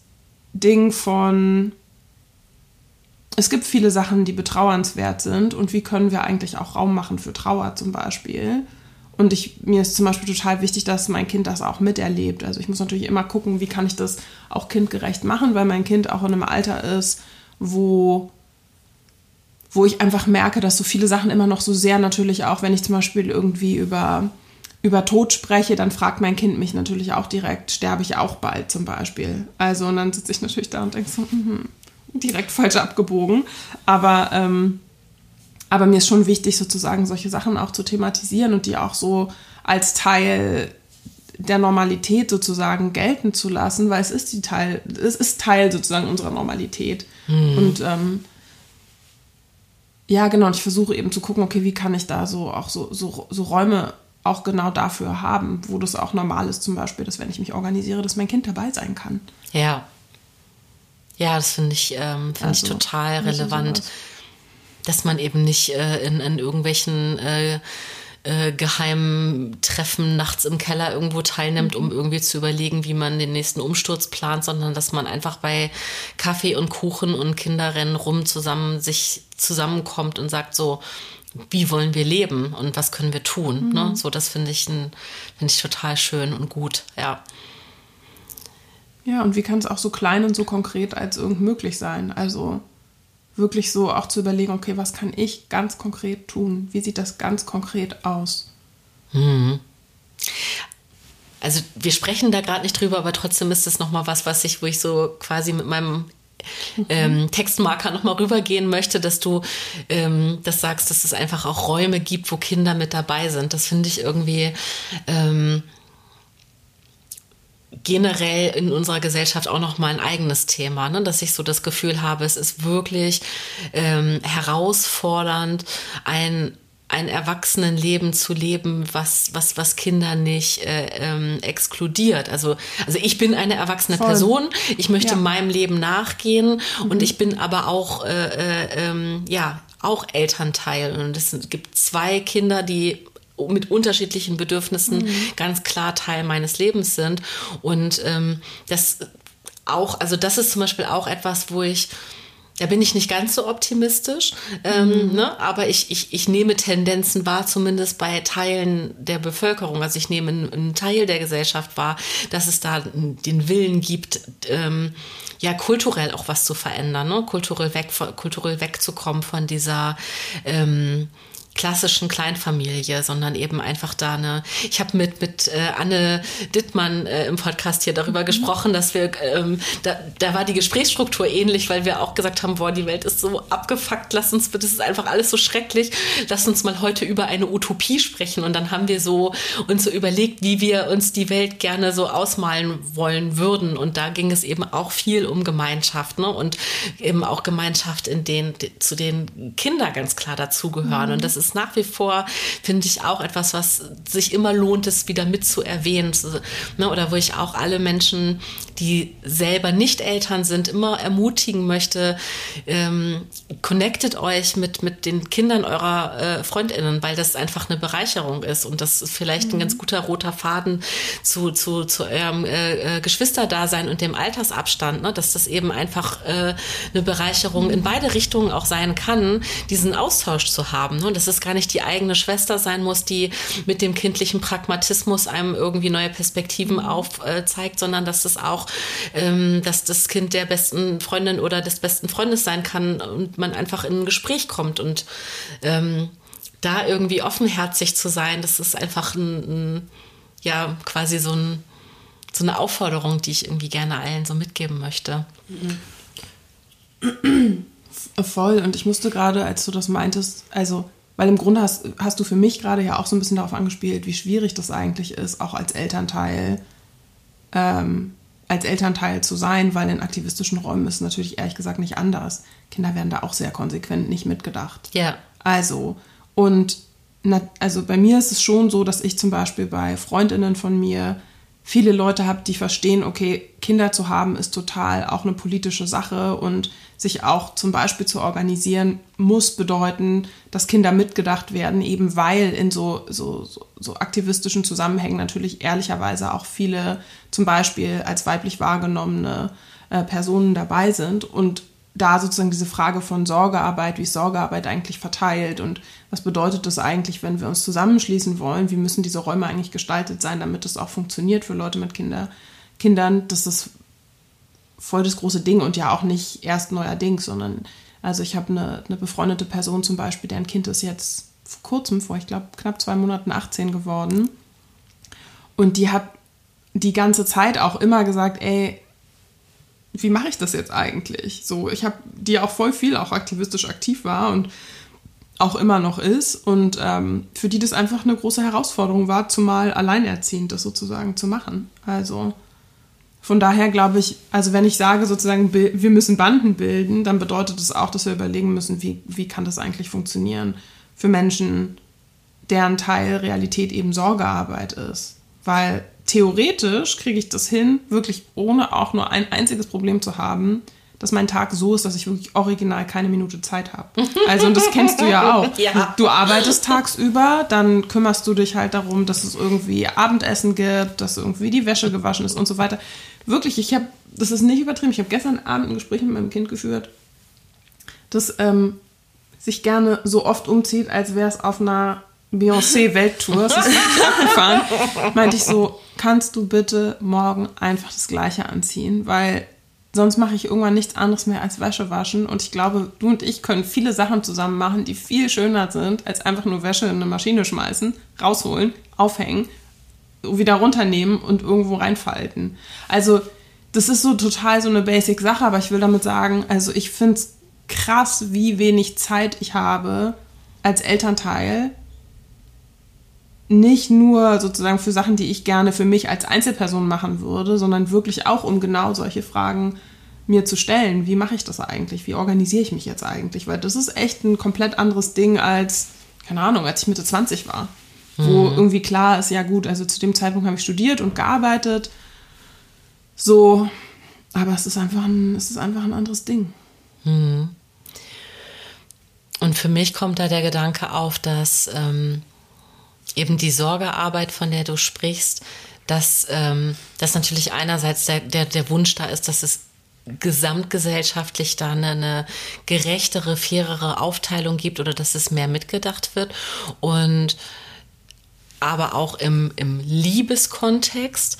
Ding von es gibt viele Sachen, die betrauernswert sind und wie können wir eigentlich auch Raum machen für Trauer zum Beispiel. Und ich, mir ist zum Beispiel total wichtig, dass mein Kind das auch miterlebt. Also ich muss natürlich immer gucken, wie kann ich das auch kindgerecht machen, weil mein Kind auch in einem Alter ist, wo, wo ich einfach merke, dass so viele Sachen immer noch so sehr natürlich auch, wenn ich zum Beispiel irgendwie über, über Tod spreche, dann fragt mein Kind mich natürlich auch direkt, sterbe ich auch bald zum Beispiel. Also und dann sitze ich natürlich da und denke so, mm direkt falsch abgebogen. Aber, ähm, aber mir ist schon wichtig, sozusagen solche Sachen auch zu thematisieren und die auch so als Teil der Normalität sozusagen gelten zu lassen, weil es ist die Teil, es ist Teil sozusagen unserer Normalität. Mhm. Und ähm, ja, genau, und ich versuche eben zu gucken, okay, wie kann ich da so auch so, so, so Räume auch genau dafür haben, wo das auch normal ist, zum Beispiel, dass wenn ich mich organisiere, dass mein Kind dabei sein kann. Ja, ja, das finde ich, ähm, find also, ich total relevant, dass man eben nicht äh, in, in irgendwelchen äh, äh, geheimen Treffen nachts im Keller irgendwo teilnimmt, mhm. um irgendwie zu überlegen, wie man den nächsten Umsturz plant, sondern dass man einfach bei Kaffee und Kuchen und Kinderrennen rum zusammen sich zusammenkommt und sagt so, wie wollen wir leben und was können wir tun? Ne? Mhm. Ne? So, das finde ich, finde ich total schön und gut, ja. Ja, und wie kann es auch so klein und so konkret als irgend möglich sein? Also wirklich so auch zu überlegen, okay, was kann ich ganz konkret tun? Wie sieht das ganz konkret aus? Mhm. Also wir sprechen da gerade nicht drüber, aber trotzdem ist es nochmal was, was ich, wo ich so quasi mit meinem ähm, Textmarker nochmal rübergehen möchte, dass du ähm, das sagst, dass es einfach auch Räume gibt, wo Kinder mit dabei sind. Das finde ich irgendwie ähm, generell in unserer Gesellschaft auch noch mal ein eigenes Thema, ne? dass ich so das Gefühl habe, es ist wirklich ähm, herausfordernd, ein ein Erwachsenenleben zu leben, was, was, was Kinder nicht äh, ähm, exkludiert. Also, also ich bin eine erwachsene Voll. Person, ich möchte ja. meinem Leben nachgehen mhm. und ich bin aber auch, äh, äh, ähm, ja, auch Elternteil. Und es gibt zwei Kinder, die mit unterschiedlichen Bedürfnissen mhm. ganz klar Teil meines Lebens sind. Und ähm, das auch, also das ist zum Beispiel auch etwas, wo ich da bin ich nicht ganz so optimistisch, ähm, mhm. ne? aber ich, ich, ich nehme Tendenzen wahr, zumindest bei Teilen der Bevölkerung. Also ich nehme einen, Teil der Gesellschaft wahr, dass es da den Willen gibt, ähm, ja kulturell auch was zu verändern, ne? kulturell, weg, kulturell wegzukommen von dieser ähm, klassischen Kleinfamilie, sondern eben einfach da eine. Ich habe mit mit äh, Anne Dittmann äh, im Podcast hier darüber mhm. gesprochen, dass wir ähm, da, da war die Gesprächsstruktur ähnlich, weil wir auch gesagt haben, boah, die Welt ist so abgefuckt, lass uns bitte, das ist einfach alles so schrecklich, lass uns mal heute über eine Utopie sprechen und dann haben wir so uns so überlegt, wie wir uns die Welt gerne so ausmalen wollen würden und da ging es eben auch viel um Gemeinschaft, ne? Und eben auch Gemeinschaft, in denen zu denen Kinder ganz klar dazugehören mhm. und das ist nach wie vor, finde ich, auch etwas, was sich immer lohnt, es wieder mitzuerwähnen. Ne, oder wo ich auch alle Menschen, die selber nicht Eltern sind, immer ermutigen möchte, ähm, connectet euch mit, mit den Kindern eurer äh, Freundinnen, weil das einfach eine Bereicherung ist und das ist vielleicht mhm. ein ganz guter roter Faden zu, zu, zu eurem äh, äh, Geschwisterdasein und dem Altersabstand, ne? dass das eben einfach äh, eine Bereicherung mhm. in beide Richtungen auch sein kann, diesen Austausch zu haben. Ne? Und das ist gar nicht die eigene Schwester sein muss, die mit dem kindlichen Pragmatismus einem irgendwie neue Perspektiven mhm. aufzeigt, sondern dass das auch, ähm, dass das Kind der besten Freundin oder des besten Freundes sein kann und man einfach in ein Gespräch kommt und ähm, da irgendwie offenherzig zu sein, das ist einfach ein, ein ja quasi so ein so eine Aufforderung, die ich irgendwie gerne allen so mitgeben möchte. [clears throat] Voll. Und ich musste gerade, als du das meintest, also weil im Grunde hast, hast du für mich gerade ja auch so ein bisschen darauf angespielt, wie schwierig das eigentlich ist, auch als Elternteil, ähm, als Elternteil zu sein, weil in aktivistischen Räumen ist es natürlich ehrlich gesagt nicht anders. Kinder werden da auch sehr konsequent nicht mitgedacht. Ja. Also, und na, also bei mir ist es schon so, dass ich zum Beispiel bei Freundinnen von mir viele Leute habe, die verstehen, okay, Kinder zu haben ist total auch eine politische Sache und sich auch zum Beispiel zu organisieren, muss bedeuten, dass Kinder mitgedacht werden, eben weil in so, so, so, aktivistischen Zusammenhängen natürlich ehrlicherweise auch viele zum Beispiel als weiblich wahrgenommene äh, Personen dabei sind und da sozusagen diese Frage von Sorgearbeit, wie ist Sorgearbeit eigentlich verteilt und was bedeutet das eigentlich, wenn wir uns zusammenschließen wollen, wie müssen diese Räume eigentlich gestaltet sein, damit es auch funktioniert für Leute mit Kinder, Kindern, das ist voll das große Ding und ja auch nicht erst neuerdings, sondern also ich habe eine, eine befreundete Person zum Beispiel, deren Kind ist jetzt vor kurzem, vor ich glaube knapp zwei Monaten 18 geworden. Und die hat die ganze Zeit auch immer gesagt, ey, wie mache ich das jetzt eigentlich? So, ich habe die auch voll viel auch aktivistisch aktiv war und auch immer noch ist und ähm, für die das einfach eine große Herausforderung war, zumal alleinerziehend das sozusagen zu machen. Also von daher glaube ich, also wenn ich sage sozusagen, wir müssen Banden bilden, dann bedeutet das auch, dass wir überlegen müssen, wie, wie kann das eigentlich funktionieren für Menschen, deren Teil Realität eben Sorgearbeit ist. Weil theoretisch kriege ich das hin, wirklich ohne auch nur ein einziges Problem zu haben, dass mein Tag so ist, dass ich wirklich original keine Minute Zeit habe. Also, und das kennst du ja [laughs] auch. Ja. Du arbeitest tagsüber, dann kümmerst du dich halt darum, dass es irgendwie Abendessen gibt, dass irgendwie die Wäsche gewaschen ist und so weiter. Wirklich, ich habe, das ist nicht übertrieben, ich habe gestern Abend ein Gespräch mit meinem Kind geführt, das ähm, sich gerne so oft umzieht, als wäre es auf einer Beyoncé-Welttour, das ist richtig abgefahren, meinte ich so, kannst du bitte morgen einfach das Gleiche anziehen, weil sonst mache ich irgendwann nichts anderes mehr als Wäsche waschen. Und ich glaube, du und ich können viele Sachen zusammen machen, die viel schöner sind, als einfach nur Wäsche in eine Maschine schmeißen, rausholen, aufhängen, wieder runternehmen und irgendwo reinfalten. Also, das ist so total so eine Basic-Sache, aber ich will damit sagen, also ich finde es krass, wie wenig Zeit ich habe als Elternteil, nicht nur sozusagen für Sachen, die ich gerne für mich als Einzelperson machen würde, sondern wirklich auch um genau solche Fragen mir zu stellen. Wie mache ich das eigentlich? Wie organisiere ich mich jetzt eigentlich? Weil das ist echt ein komplett anderes Ding als, keine Ahnung, als ich Mitte 20 war. Wo mhm. irgendwie klar ist, ja gut, also zu dem Zeitpunkt habe ich studiert und gearbeitet. So, aber es ist einfach ein, es ist einfach ein anderes Ding. Mhm. Und für mich kommt da der Gedanke auf, dass ähm, eben die Sorgearbeit, von der du sprichst, dass, ähm, dass natürlich einerseits der, der, der Wunsch da ist, dass es gesamtgesellschaftlich da eine, eine gerechtere, fairere Aufteilung gibt oder dass es mehr mitgedacht wird. Und aber auch im, im Liebeskontext,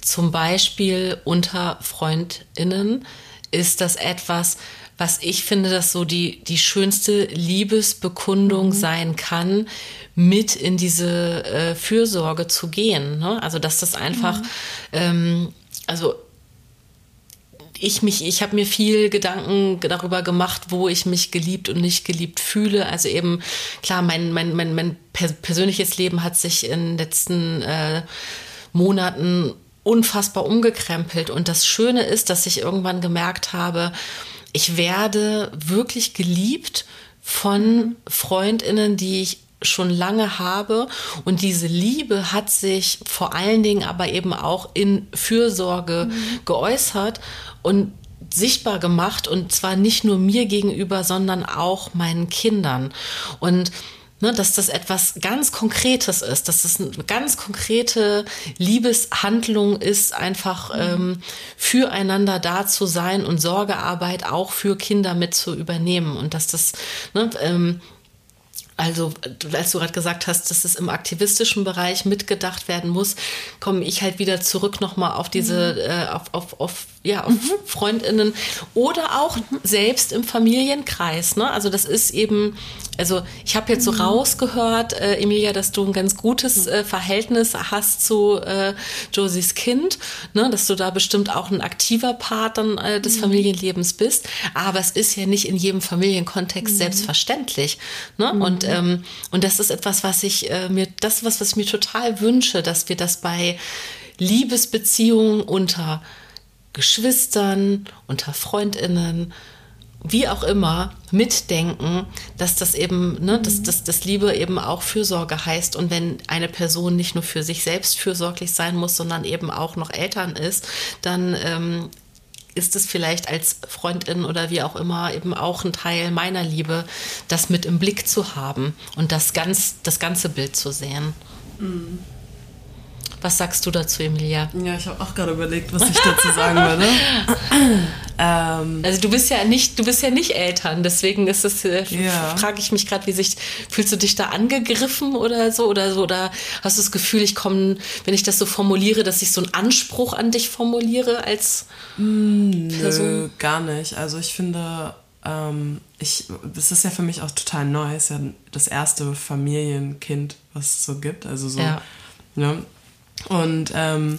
zum Beispiel unter FreundInnen, ist das etwas, was ich finde, dass so die, die schönste Liebesbekundung mhm. sein kann, mit in diese äh, Fürsorge zu gehen. Ne? Also dass das einfach, mhm. ähm, also ich mich, ich habe mir viel Gedanken darüber gemacht, wo ich mich geliebt und nicht geliebt fühle. Also eben, klar, mein, mein, mein, mein persönliches Leben hat sich in den letzten äh, Monaten unfassbar umgekrempelt. Und das Schöne ist, dass ich irgendwann gemerkt habe, ich werde wirklich geliebt von Freundinnen, die ich schon lange habe. Und diese Liebe hat sich vor allen Dingen aber eben auch in Fürsorge mhm. geäußert und sichtbar gemacht. Und zwar nicht nur mir gegenüber, sondern auch meinen Kindern. Und ne, dass das etwas ganz Konkretes ist, dass das eine ganz konkrete Liebeshandlung ist, einfach mhm. ähm, füreinander da zu sein und Sorgearbeit auch für Kinder mit zu übernehmen und dass das ne, ähm, also, als du gerade gesagt hast, dass es im aktivistischen Bereich mitgedacht werden muss, komme ich halt wieder zurück nochmal auf diese, mhm. äh, auf, auf, auf ja, mhm. Freundinnen oder auch mhm. selbst im Familienkreis. Ne? Also das ist eben, also ich habe jetzt so mhm. rausgehört, äh, Emilia, dass du ein ganz gutes äh, Verhältnis hast zu äh, Josies Kind, ne? dass du da bestimmt auch ein aktiver Part dann äh, des mhm. Familienlebens bist. Aber es ist ja nicht in jedem Familienkontext mhm. selbstverständlich. Ne? Und, ähm, und das ist etwas, was ich äh, mir, das was, was ich mir total wünsche, dass wir das bei Liebesbeziehungen unter Geschwistern, unter Freundinnen, wie auch immer, mitdenken, dass das eben, ne, dass, dass, dass Liebe eben auch Fürsorge heißt. Und wenn eine Person nicht nur für sich selbst fürsorglich sein muss, sondern eben auch noch Eltern ist, dann ähm, ist es vielleicht als Freundin oder wie auch immer eben auch ein Teil meiner Liebe, das mit im Blick zu haben und das ganz, das ganze Bild zu sehen. Mhm. Was sagst du dazu, Emilia? Ja, ich habe auch gerade überlegt, was ich dazu sagen würde. [laughs] ähm, also du bist ja nicht, du bist ja nicht Eltern, deswegen ist es, äh, ja. frage ich mich gerade, wie sich, fühlst du dich da angegriffen oder so oder so oder hast du das Gefühl, ich komme, wenn ich das so formuliere, dass ich so einen Anspruch an dich formuliere als mm, Person? Nö, gar nicht. Also ich finde, ähm, ich, das ist ja für mich auch total neu. Es ist ja das erste Familienkind, was es so gibt. Also so, ja. ne? Und ähm,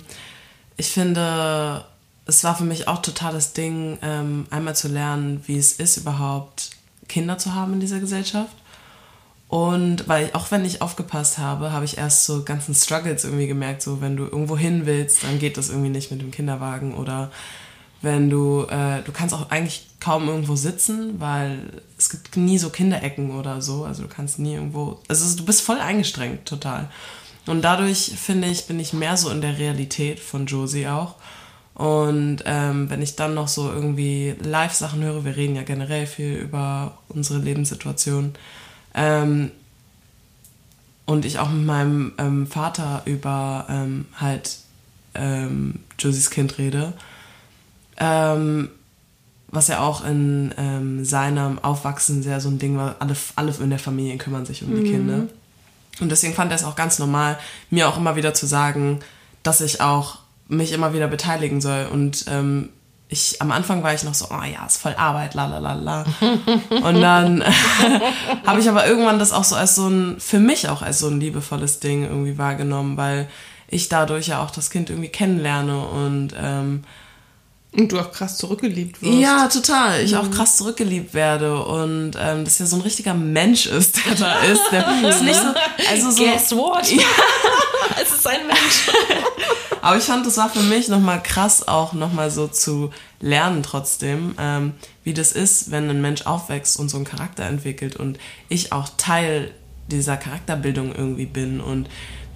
ich finde, es war für mich auch total das Ding, ähm, einmal zu lernen, wie es ist, überhaupt Kinder zu haben in dieser Gesellschaft. Und weil ich, auch wenn ich aufgepasst habe, habe ich erst so ganzen Struggles irgendwie gemerkt, so wenn du irgendwo hin willst, dann geht das irgendwie nicht mit dem Kinderwagen oder wenn du, äh, du kannst auch eigentlich kaum irgendwo sitzen, weil es gibt nie so Kinderecken oder so, also du kannst nie irgendwo, also du bist voll eingestrengt, total. Und dadurch, finde ich, bin ich mehr so in der Realität von Josie auch. Und ähm, wenn ich dann noch so irgendwie Live-Sachen höre, wir reden ja generell viel über unsere Lebenssituation, ähm, und ich auch mit meinem ähm, Vater über ähm, halt ähm, Josies Kind rede, ähm, was ja auch in seinem Aufwachsen sehr so ein Ding war, alle, alle in der Familie kümmern sich um die mhm. Kinder. Und deswegen fand er es auch ganz normal, mir auch immer wieder zu sagen, dass ich auch mich immer wieder beteiligen soll. Und ähm, ich, am Anfang war ich noch so, oh ja, ist voll Arbeit, la la la la. [laughs] Und dann [laughs] habe ich aber irgendwann das auch so als so ein, für mich auch als so ein liebevolles Ding irgendwie wahrgenommen, weil ich dadurch ja auch das Kind irgendwie kennenlerne und ähm, und du auch krass zurückgeliebt wirst. Ja, total. Ich mhm. auch krass zurückgeliebt werde und ähm, dass ja so ein richtiger Mensch ist, der da ist. Der [laughs] ist nicht so, also so. Guess what? Ja. [laughs] es ist ein Mensch. [laughs] Aber ich fand, das war für mich nochmal krass, auch nochmal so zu lernen trotzdem, ähm, wie das ist, wenn ein Mensch aufwächst und so einen Charakter entwickelt und ich auch Teil dieser Charakterbildung irgendwie bin und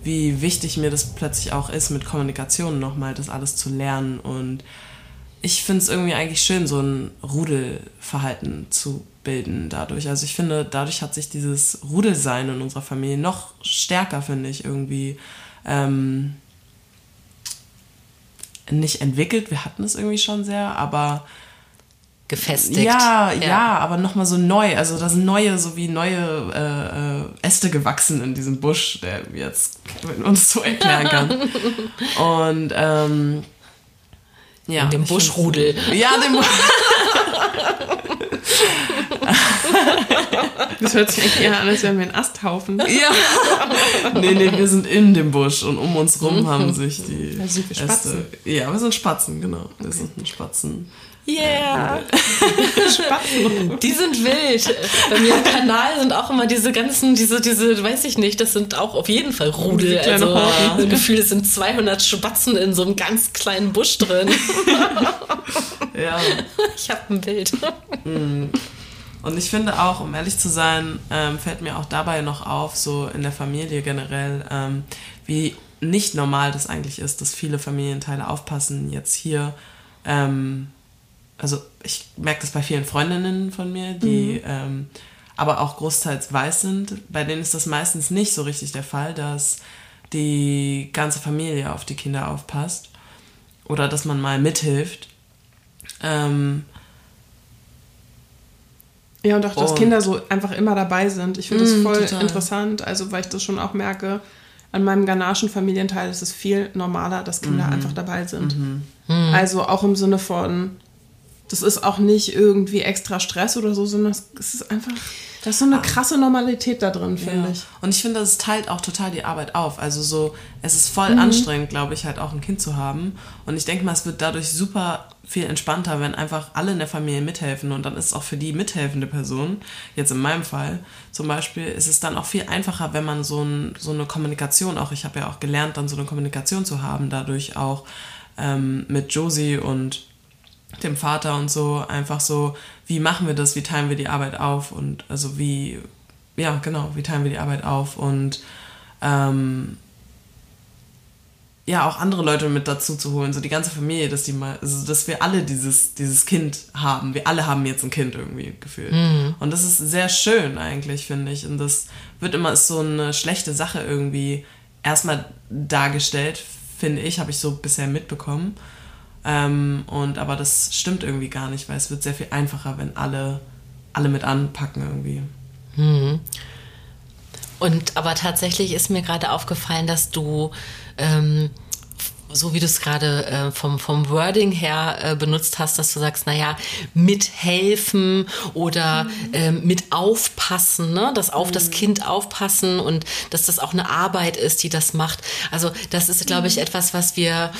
wie wichtig mir das plötzlich auch ist, mit Kommunikation nochmal das alles zu lernen und ich finde es irgendwie eigentlich schön, so ein Rudelverhalten zu bilden dadurch. Also ich finde, dadurch hat sich dieses Rudelsein in unserer Familie noch stärker, finde ich, irgendwie ähm, nicht entwickelt. Wir hatten es irgendwie schon sehr, aber gefestigt. Ja, ja, ja aber nochmal so neu. Also da sind neue, so wie neue äh, äh, Äste gewachsen in diesem Busch, der jetzt uns so erklären kann. [laughs] Und ähm, ja, dem Buschrudel. Ja, dem Das hört sich eigentlich eher an, als wären wir ein Asthaufen. Ja. [laughs] Nee, nee, wir sind in dem Busch und um uns rum haben sich die. Da sind wir Spatzen. Äste. Ja, wir sind Spatzen, genau. Wir okay. sind ein Spatzen. Yeah! [laughs] Spatzen. Die sind wild. Bei mir im Kanal sind auch immer diese ganzen, diese, diese, weiß ich nicht, das sind auch auf jeden Fall Rudel. Also, das Gefühl, es sind 200 Spatzen in so einem ganz kleinen Busch drin. [laughs] ja. Ich habe ein Bild. Mm. Und ich finde auch, um ehrlich zu sein, ähm, fällt mir auch dabei noch auf, so in der Familie generell, ähm, wie nicht normal das eigentlich ist, dass viele Familienteile aufpassen. Jetzt hier ähm, also ich merke das bei vielen Freundinnen von mir, die mhm. ähm, aber auch großteils weiß sind. Bei denen ist das meistens nicht so richtig der Fall, dass die ganze Familie auf die Kinder aufpasst oder dass man mal mithilft. Ähm, ja, und auch, dass und, Kinder so einfach immer dabei sind. Ich finde das mhm, voll total. interessant, also weil ich das schon auch merke, an meinem ghanaischen Familienteil ist es viel normaler, dass Kinder mhm. einfach dabei sind. Mhm. mhm. Also auch im Sinne von, das ist auch nicht irgendwie extra Stress oder so, sondern es ist einfach, da ist so eine ah. krasse Normalität da drin, finde ja. ich. Und ich finde, das teilt auch total die Arbeit auf. Also so, es ist voll mhm. anstrengend, glaube ich, halt auch ein Kind zu haben. Und ich denke mal, es wird dadurch super viel entspannter, wenn einfach alle in der Familie mithelfen. Und dann ist es auch für die mithelfende Person, jetzt in meinem Fall zum Beispiel, ist es dann auch viel einfacher, wenn man so, ein, so eine Kommunikation auch, ich habe ja auch gelernt, dann so eine Kommunikation zu haben, dadurch auch ähm, mit Josie und dem Vater und so einfach so, wie machen wir das, wie teilen wir die Arbeit auf und also wie, ja genau, wie teilen wir die Arbeit auf und ähm, ja auch andere Leute mit dazu zu holen, so die ganze Familie, dass die mal, also dass wir alle dieses dieses Kind haben, wir alle haben jetzt ein Kind irgendwie gefühlt. Mhm. und das ist sehr schön eigentlich finde ich. Und das wird immer so eine schlechte Sache irgendwie erstmal dargestellt, finde ich, habe ich so bisher mitbekommen ähm, und aber das stimmt irgendwie gar nicht, weil es wird sehr viel einfacher, wenn alle, alle mit anpacken irgendwie. Mhm. Und aber tatsächlich ist mir gerade aufgefallen, dass du ähm, so wie du es gerade äh, vom, vom Wording her äh, benutzt hast, dass du sagst, naja, mithelfen oder mhm. äh, mit aufpassen, ne? dass auf mhm. das Kind aufpassen und dass das auch eine Arbeit ist, die das macht. Also das ist, glaube ich, mhm. etwas, was wir,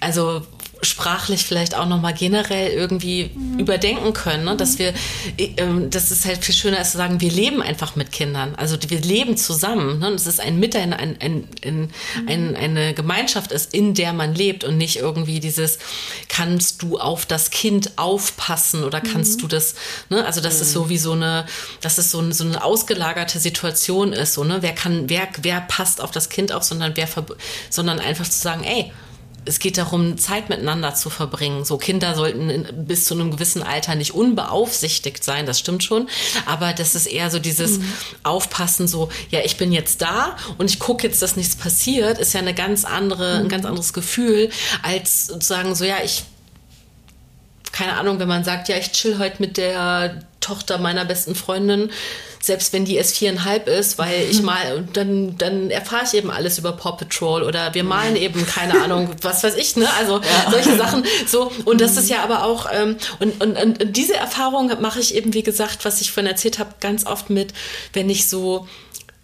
also sprachlich vielleicht auch nochmal generell irgendwie mhm. überdenken können, ne? dass wir, äh, dass es halt viel schöner ist zu sagen, wir leben einfach mit Kindern, also wir leben zusammen, ne? es ist ein Miteinander, ein, ein, ein, ein, eine Gemeinschaft ist, in der man lebt und nicht irgendwie dieses, kannst du auf das Kind aufpassen oder kannst mhm. du das, ne? also das mhm. ist so wie so eine, dass es so, so eine ausgelagerte Situation ist, so, ne? wer kann, wer, wer passt auf das Kind auf, sondern wer, sondern einfach zu sagen, ey, es geht darum, Zeit miteinander zu verbringen. So Kinder sollten in, bis zu einem gewissen Alter nicht unbeaufsichtigt sein, das stimmt schon. Aber das ist eher so dieses mhm. Aufpassen, so, ja, ich bin jetzt da und ich gucke jetzt, dass nichts passiert, ist ja eine ganz andere, mhm. ein ganz anderes Gefühl, als zu sagen, so, ja, ich keine Ahnung, wenn man sagt, ja, ich chill heute mit der Tochter meiner besten Freundin, selbst wenn die erst viereinhalb ist, weil ich [laughs] mal, und dann, dann erfahre ich eben alles über Paw Patrol oder wir malen eben, keine Ahnung, [laughs] was weiß ich, ne? Also ja. solche Sachen. So, und das ist ja aber auch, ähm, und, und, und diese Erfahrung mache ich eben, wie gesagt, was ich vorhin erzählt habe, ganz oft mit, wenn ich so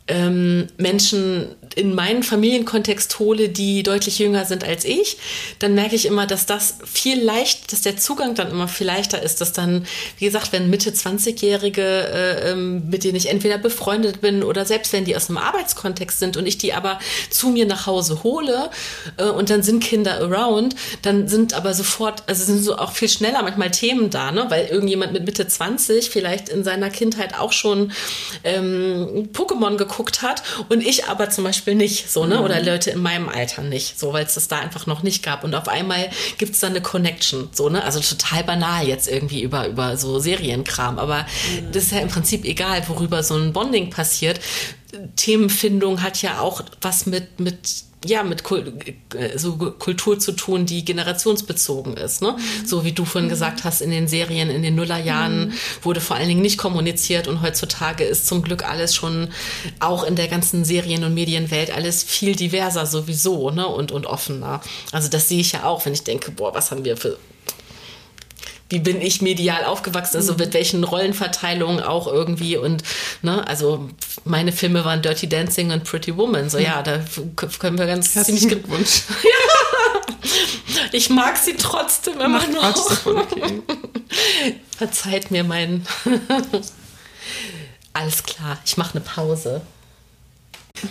ähm, Menschen in meinen Familienkontext hole, die deutlich jünger sind als ich, dann merke ich immer, dass das viel leicht, dass der Zugang dann immer viel leichter ist, dass dann, wie gesagt, wenn Mitte 20-Jährige, äh, ähm, mit denen ich entweder befreundet bin oder selbst wenn die aus einem Arbeitskontext sind und ich die aber zu mir nach Hause hole äh, und dann sind Kinder around, dann sind aber sofort, also sind so auch viel schneller manchmal Themen da, ne? weil irgendjemand mit Mitte 20 vielleicht in seiner Kindheit auch schon ähm, Pokémon geguckt geguckt hat und ich aber zum Beispiel nicht, so, ne? Oder mhm. Leute in meinem Alter nicht, so, weil es das da einfach noch nicht gab. Und auf einmal gibt es dann eine Connection, so, ne? Also total banal jetzt irgendwie über, über so Serienkram, aber mhm. das ist ja im Prinzip egal, worüber so ein Bonding passiert. Themenfindung hat ja auch was mit, mit ja, mit äh, so Kultur zu tun, die generationsbezogen ist. Ne? Mhm. So wie du vorhin mhm. gesagt hast, in den Serien in den Nullerjahren mhm. wurde vor allen Dingen nicht kommuniziert und heutzutage ist zum Glück alles schon auch in der ganzen Serien- und Medienwelt alles viel diverser sowieso ne? und, und offener. Also das sehe ich ja auch, wenn ich denke, boah, was haben wir für wie bin ich medial aufgewachsen, also mit welchen Rollenverteilungen auch irgendwie und ne, also meine Filme waren Dirty Dancing und Pretty Woman, so ja, da können wir ganz Herzlichen ziemlich Glückwunsch. [laughs] ich mag sie trotzdem immer Macht noch. Okay. [laughs] Verzeiht mir mein [laughs] Alles klar, ich mache eine Pause.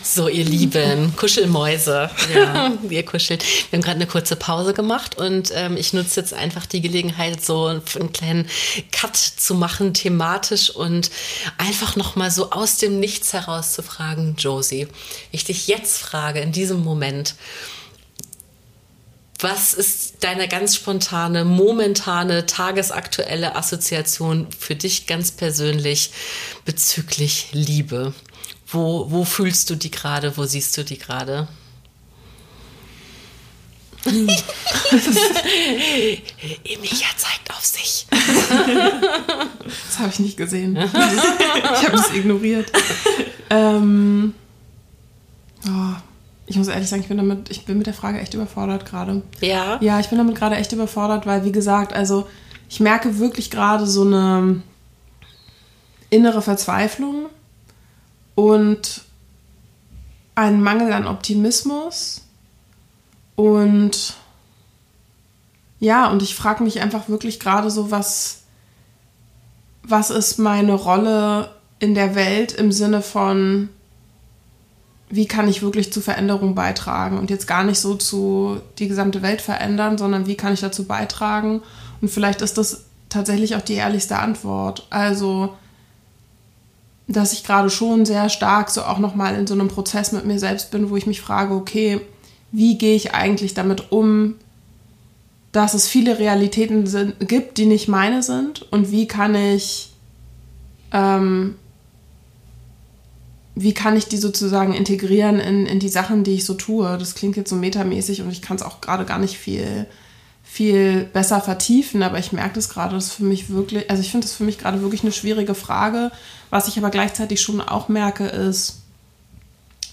So, ihr lieben Kuschelmäuse. Ja. [laughs] Ihr kuschelt. Wir haben gerade eine kurze Pause gemacht und ähm, ich nutze jetzt einfach die Gelegenheit, so einen kleinen Cut zu machen, thematisch und einfach nochmal so aus dem Nichts heraus zu fragen, Josie. Ich dich jetzt frage, in diesem Moment, was ist deine ganz spontane, momentane, tagesaktuelle Assoziation für dich ganz persönlich bezüglich Liebe? Wo, wo fühlst du die gerade? Wo siehst du die gerade? [laughs] Emilia zeigt auf sich. Das habe ich nicht gesehen. Ich habe es ignoriert. Ähm, oh, ich muss ehrlich sagen, ich bin damit, ich bin mit der Frage echt überfordert gerade. Ja. Ja, ich bin damit gerade echt überfordert, weil wie gesagt, also ich merke wirklich gerade so eine innere Verzweiflung und ein Mangel an Optimismus. Und ja, und ich frage mich einfach wirklich gerade so, was, was ist meine Rolle in der Welt im Sinne von, wie kann ich wirklich zu Veränderung beitragen und jetzt gar nicht so zu die gesamte Welt verändern, sondern wie kann ich dazu beitragen? Und vielleicht ist das tatsächlich auch die ehrlichste Antwort. Also dass ich gerade schon sehr stark so auch nochmal in so einem Prozess mit mir selbst bin, wo ich mich frage, okay, wie gehe ich eigentlich damit um, dass es viele Realitäten sind, gibt, die nicht meine sind und wie kann ich ähm, wie kann ich die sozusagen integrieren in, in die Sachen, die ich so tue. Das klingt jetzt so metamäßig und ich kann es auch gerade gar nicht viel viel besser vertiefen, aber ich merke das gerade, das für mich wirklich, also ich finde das für mich gerade wirklich eine schwierige Frage. Was ich aber gleichzeitig schon auch merke, ist,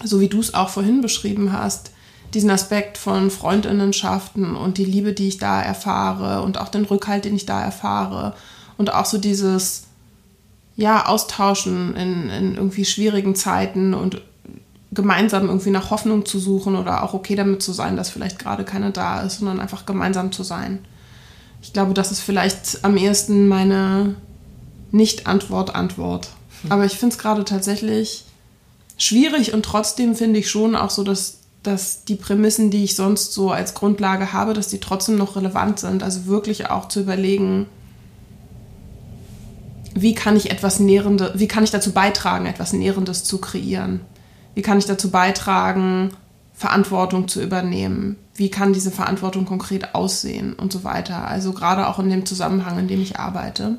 so wie du es auch vorhin beschrieben hast, diesen Aspekt von Freundinnenschaften und die Liebe, die ich da erfahre und auch den Rückhalt, den ich da erfahre und auch so dieses, ja, Austauschen in, in irgendwie schwierigen Zeiten und gemeinsam irgendwie nach Hoffnung zu suchen oder auch okay damit zu sein, dass vielleicht gerade keine da ist, sondern einfach gemeinsam zu sein. Ich glaube, das ist vielleicht am ehesten meine Nicht-Antwort-Antwort. Hm. Aber ich finde es gerade tatsächlich schwierig und trotzdem finde ich schon auch so, dass, dass die Prämissen, die ich sonst so als Grundlage habe, dass die trotzdem noch relevant sind. Also wirklich auch zu überlegen, wie kann ich etwas Nährendes, wie kann ich dazu beitragen, etwas Nährendes zu kreieren? Wie kann ich dazu beitragen, Verantwortung zu übernehmen? Wie kann diese Verantwortung konkret aussehen und so weiter? Also gerade auch in dem Zusammenhang, in dem ich arbeite.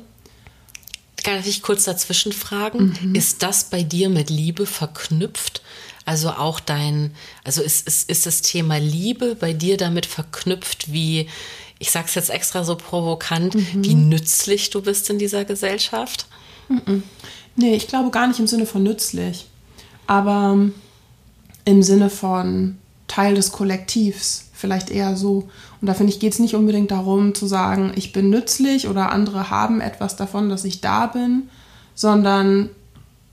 Kann ich dich kurz dazwischen fragen? Mhm. Ist das bei dir mit Liebe verknüpft? Also auch dein, also ist, ist, ist das Thema Liebe bei dir damit verknüpft, wie, ich sag's jetzt extra so provokant, mhm. wie nützlich du bist in dieser Gesellschaft? Nee, ich glaube gar nicht im Sinne von nützlich, aber im Sinne von Teil des Kollektivs, vielleicht eher so. Und da finde ich, geht es nicht unbedingt darum zu sagen, ich bin nützlich oder andere haben etwas davon, dass ich da bin, sondern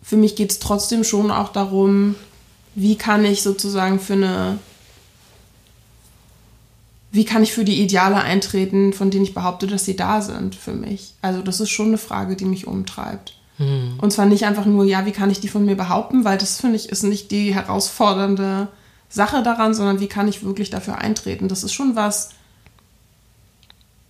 für mich geht es trotzdem schon auch darum, wie kann ich sozusagen für eine, wie kann ich für die Ideale eintreten, von denen ich behaupte, dass sie da sind für mich. Also das ist schon eine Frage, die mich umtreibt. Hm. Und zwar nicht einfach nur, ja, wie kann ich die von mir behaupten, weil das finde ich ist nicht die herausfordernde Sache daran, sondern wie kann ich wirklich dafür eintreten. Das ist schon was,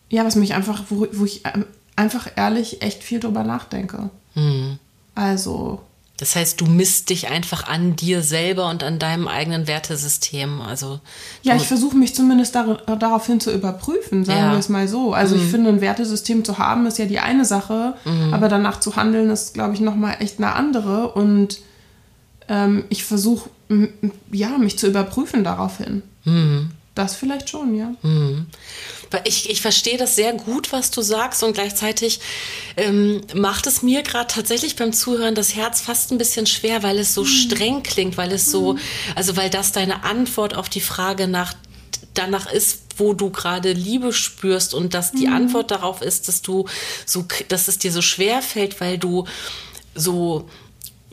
ja, was mich einfach, wo, wo ich ähm, einfach ehrlich echt viel drüber nachdenke. Hm. Also. Das heißt, du misst dich einfach an dir selber und an deinem eigenen Wertesystem. Also ja, ich versuche mich zumindest dar daraufhin zu überprüfen, sagen ja. wir es mal so. Also mhm. ich finde, ein Wertesystem zu haben ist ja die eine Sache, mhm. aber danach zu handeln ist, glaube ich, nochmal echt eine andere. Und ähm, ich versuche, ja, mich zu überprüfen daraufhin. Mhm. Das vielleicht schon, ja. Mhm. Ich, ich verstehe das sehr gut, was du sagst und gleichzeitig ähm, macht es mir gerade tatsächlich beim Zuhören das Herz fast ein bisschen schwer, weil es so mhm. streng klingt, weil es so, mhm. also weil das deine Antwort auf die Frage nach danach ist, wo du gerade Liebe spürst und dass die mhm. Antwort darauf ist, dass du so, dass es dir so schwer fällt, weil du so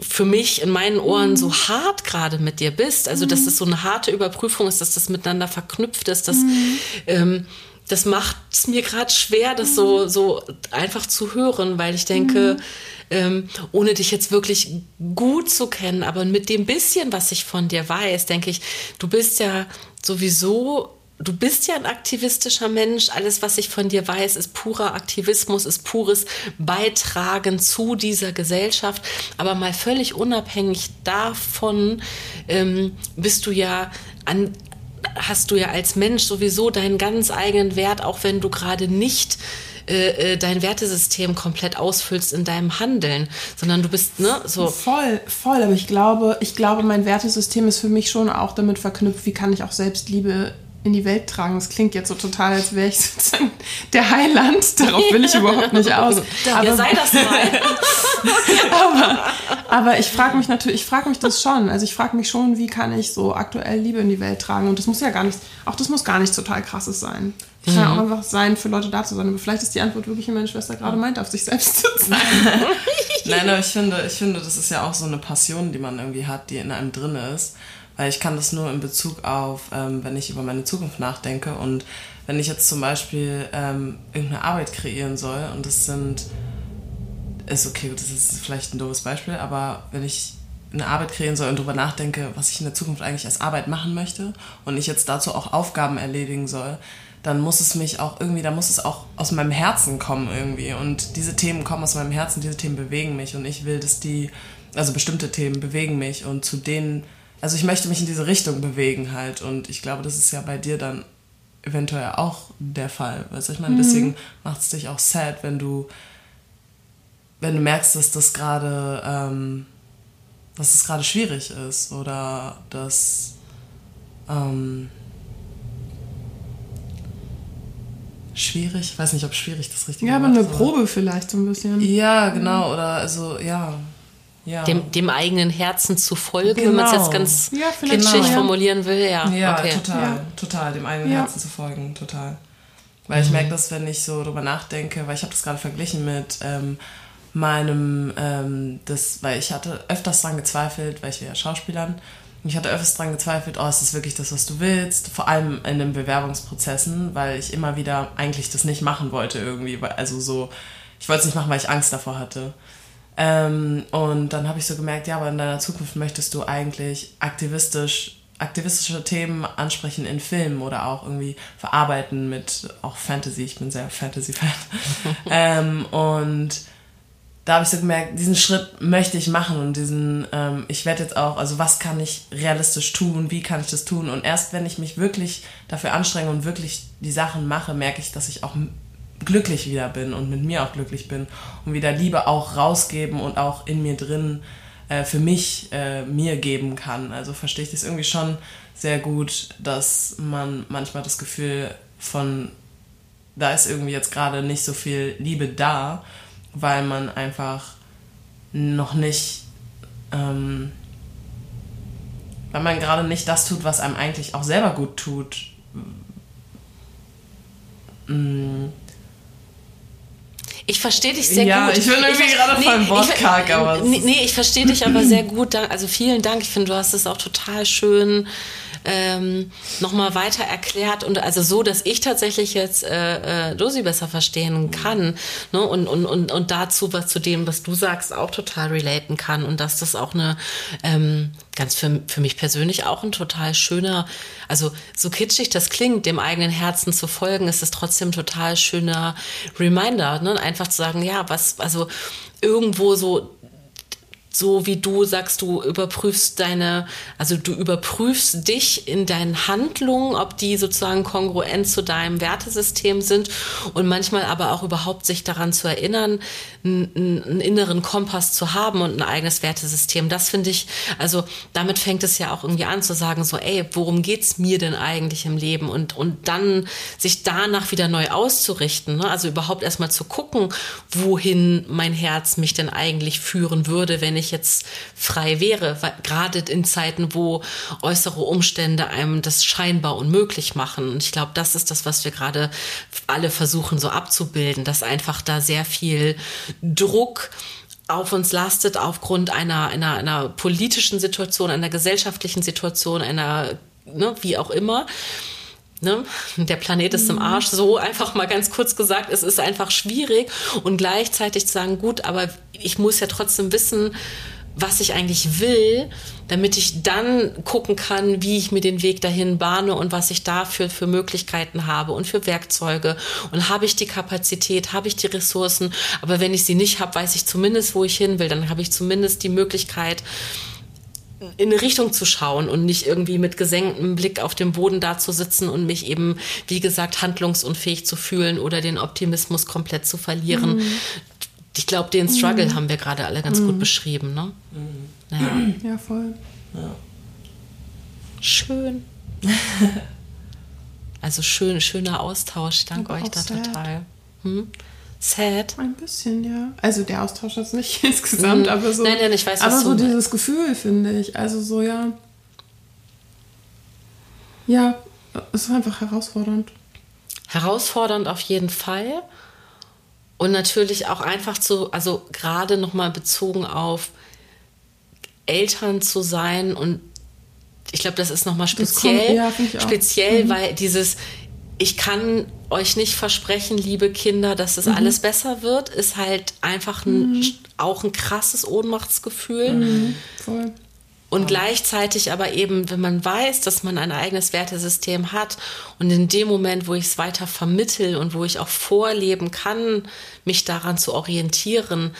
für mich in meinen Ohren so mhm. hart gerade mit dir bist. Also, dass es so eine harte Überprüfung ist, dass das miteinander verknüpft ist, dass mhm. ähm, das macht es mir gerade schwer, das so, so einfach zu hören, weil ich denke, mhm. ähm, ohne dich jetzt wirklich gut zu kennen, aber mit dem bisschen, was ich von dir weiß, denke ich, du bist ja sowieso du bist ja ein aktivistischer Mensch. Alles, was ich von dir weiß, ist purer Aktivismus, ist pures Beitragen zu dieser Gesellschaft. Aber mal völlig unabhängig davon ähm, bist du ja an, hast du ja als Mensch sowieso deinen ganz eigenen Wert, auch wenn du gerade nicht äh, äh, dein Wertesystem komplett ausfüllst in deinem Handeln, sondern du bist ne so voll voll. Aber ich glaube, ich glaube, mein Wertesystem ist für mich schon auch damit verknüpft, wie kann ich auch Selbstliebe in die Welt tragen. Das klingt jetzt so total, als wäre ich sozusagen der Heiland. Darauf will ich überhaupt nicht aus. Aber, ja, sei das mal. [laughs] aber, aber ich frage mich natürlich, ich frage mich das schon. Also ich frage mich schon, wie kann ich so aktuell Liebe in die Welt tragen? Und das muss ja gar nicht, auch das muss gar nicht total krasses sein. Es kann ja auch einfach sein, für Leute da zu sein. Aber vielleicht ist die Antwort wirklich, wie meine Schwester gerade meint, auf sich selbst zu sein. [laughs] Nein, aber ich finde, ich finde, das ist ja auch so eine Passion, die man irgendwie hat, die in einem drin ist. Weil ich kann das nur in Bezug auf, ähm, wenn ich über meine Zukunft nachdenke und wenn ich jetzt zum Beispiel ähm, irgendeine Arbeit kreieren soll und das sind, ist okay, das ist vielleicht ein doofes Beispiel, aber wenn ich eine Arbeit kreieren soll und darüber nachdenke, was ich in der Zukunft eigentlich als Arbeit machen möchte und ich jetzt dazu auch Aufgaben erledigen soll, dann muss es mich auch irgendwie, da muss es auch aus meinem Herzen kommen irgendwie. Und diese Themen kommen aus meinem Herzen, diese Themen bewegen mich und ich will, dass die, also bestimmte Themen bewegen mich und zu denen also ich möchte mich in diese Richtung bewegen halt und ich glaube, das ist ja bei dir dann eventuell auch der Fall. Weißt du, ich meine, mhm. deswegen macht es dich auch sad, wenn du, wenn du merkst, dass das gerade, ähm, dass es gerade schwierig ist oder dass, ähm, schwierig, ich weiß nicht, ob schwierig das richtige Ja, aber eine Probe vielleicht so ein bisschen. Ja, genau, oder also, ja, ja. dem, dem eigenen Herzen zu folgen, genau. wenn man es jetzt ganz ja, kitschig genau. formulieren will. Ja, ja okay. total, ja. total, dem eigenen Herzen zu folgen, total. Weil ich mhm. merke das, wenn ich so drüber nachdenke, weil ich habe das gerade verglichen mit ähm, meinem, ähm, das, weil ich hatte öfters dran gezweifelt, weil ich ja Schauspielern, ich hatte öfters dran gezweifelt, oh, ist das wirklich das, was du willst? Vor allem in den Bewerbungsprozessen, weil ich immer wieder eigentlich das nicht machen wollte irgendwie, also so, ich wollte es nicht machen, weil ich Angst davor hatte. Ähm, und dann habe ich so gemerkt, ja, aber in deiner Zukunft möchtest du eigentlich aktivistisch aktivistische Themen ansprechen in Filmen oder auch irgendwie verarbeiten mit auch Fantasy. Ich bin sehr Fantasy-Fan. [laughs] ähm, und da habe ich so gemerkt, diesen Schritt möchte ich machen und diesen, ähm, ich werde jetzt auch, also was kann ich realistisch tun, wie kann ich das tun? Und erst wenn ich mich wirklich dafür anstrenge und wirklich die Sachen mache, merke ich, dass ich auch glücklich wieder bin und mit mir auch glücklich bin und wieder Liebe auch rausgeben und auch in mir drin äh, für mich äh, mir geben kann. Also verstehe ich das irgendwie schon sehr gut, dass man manchmal das Gefühl von, da ist irgendwie jetzt gerade nicht so viel Liebe da, weil man einfach noch nicht, ähm, weil man gerade nicht das tut, was einem eigentlich auch selber gut tut. Mm. Ich verstehe dich sehr ja, gut. Ich bin irgendwie ich, gerade nee, voll wortkarg, aber. Nee, nee, ich verstehe dich aber sehr gut. Also vielen Dank. Ich finde, du hast es auch total schön ähm, nochmal weiter erklärt und also so, dass ich tatsächlich jetzt äh, äh, Dosi besser verstehen kann ne? und, und, und, und dazu, was zu dem, was du sagst, auch total relaten kann und dass das auch eine ähm, ganz für, für mich persönlich auch ein total schöner, also so kitschig das klingt, dem eigenen Herzen zu folgen, ist es trotzdem total schöner Reminder, ne? einfach zu sagen, ja, was, also irgendwo so so wie du sagst, du überprüfst deine, also du überprüfst dich in deinen Handlungen, ob die sozusagen kongruent zu deinem Wertesystem sind und manchmal aber auch überhaupt sich daran zu erinnern, einen, einen inneren Kompass zu haben und ein eigenes Wertesystem. Das finde ich, also damit fängt es ja auch irgendwie an zu sagen, so, ey, worum geht's mir denn eigentlich im Leben? Und, und dann sich danach wieder neu auszurichten. Ne? Also überhaupt erstmal zu gucken, wohin mein Herz mich denn eigentlich führen würde, wenn ich jetzt frei wäre, gerade in Zeiten, wo äußere Umstände einem das scheinbar unmöglich machen. Und ich glaube, das ist das, was wir gerade alle versuchen so abzubilden, dass einfach da sehr viel Druck auf uns lastet aufgrund einer, einer, einer politischen Situation, einer gesellschaftlichen Situation, einer, ne, wie auch immer. Ne? Der Planet ist im mhm. Arsch, so einfach mal ganz kurz gesagt. Es ist einfach schwierig und gleichzeitig zu sagen, gut, aber ich muss ja trotzdem wissen, was ich eigentlich will, damit ich dann gucken kann, wie ich mir den Weg dahin bahne und was ich dafür für Möglichkeiten habe und für Werkzeuge. Und habe ich die Kapazität, habe ich die Ressourcen. Aber wenn ich sie nicht habe, weiß ich zumindest, wo ich hin will. Dann habe ich zumindest die Möglichkeit, in eine Richtung zu schauen und nicht irgendwie mit gesenktem Blick auf dem Boden da zu sitzen und mich eben, wie gesagt, handlungsunfähig zu fühlen oder den Optimismus komplett zu verlieren. Mhm. Ich glaube, den Struggle mhm. haben wir gerade alle ganz mhm. gut beschrieben. Ne? Mhm. Ja. ja, voll. Ja. Schön. [laughs] also schön, schöner Austausch. Ich danke euch da sad. total. Hm? Sad? Ein bisschen, ja. Also der Austausch ist nicht [laughs] insgesamt, mhm. aber so. Nein, nein, ich weiß, was Aber so dieses Gefühl, finde ich. Also so, ja. Ja, es ist einfach herausfordernd. Herausfordernd auf jeden Fall. Und natürlich auch einfach zu, also gerade nochmal bezogen auf Eltern zu sein und ich glaube, das ist nochmal speziell, kommt, ja, speziell, mhm. weil dieses, ich kann euch nicht versprechen, liebe Kinder, dass es mhm. alles besser wird, ist halt einfach ein, mhm. auch ein krasses Ohnmachtsgefühl. Mhm. Voll. Und gleichzeitig aber eben, wenn man weiß, dass man ein eigenes Wertesystem hat und in dem Moment, wo ich es weiter vermittel und wo ich auch vorleben kann, mich daran zu orientieren,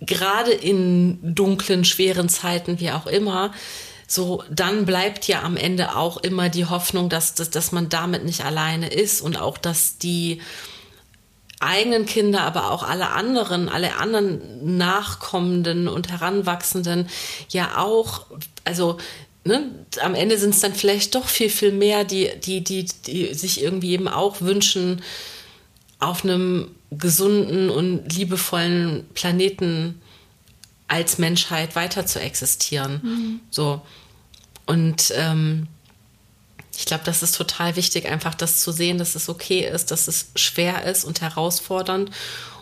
gerade in dunklen, schweren Zeiten, wie auch immer, so, dann bleibt ja am Ende auch immer die Hoffnung, dass, dass, dass man damit nicht alleine ist und auch, dass die, eigenen Kinder, aber auch alle anderen, alle anderen Nachkommenden und Heranwachsenden ja auch, also ne, am Ende sind es dann vielleicht doch viel, viel mehr, die, die, die, die sich irgendwie eben auch wünschen, auf einem gesunden und liebevollen Planeten als Menschheit weiter zu existieren. Mhm. So. Und ähm, ich glaube, das ist total wichtig, einfach das zu sehen, dass es okay ist, dass es schwer ist und herausfordernd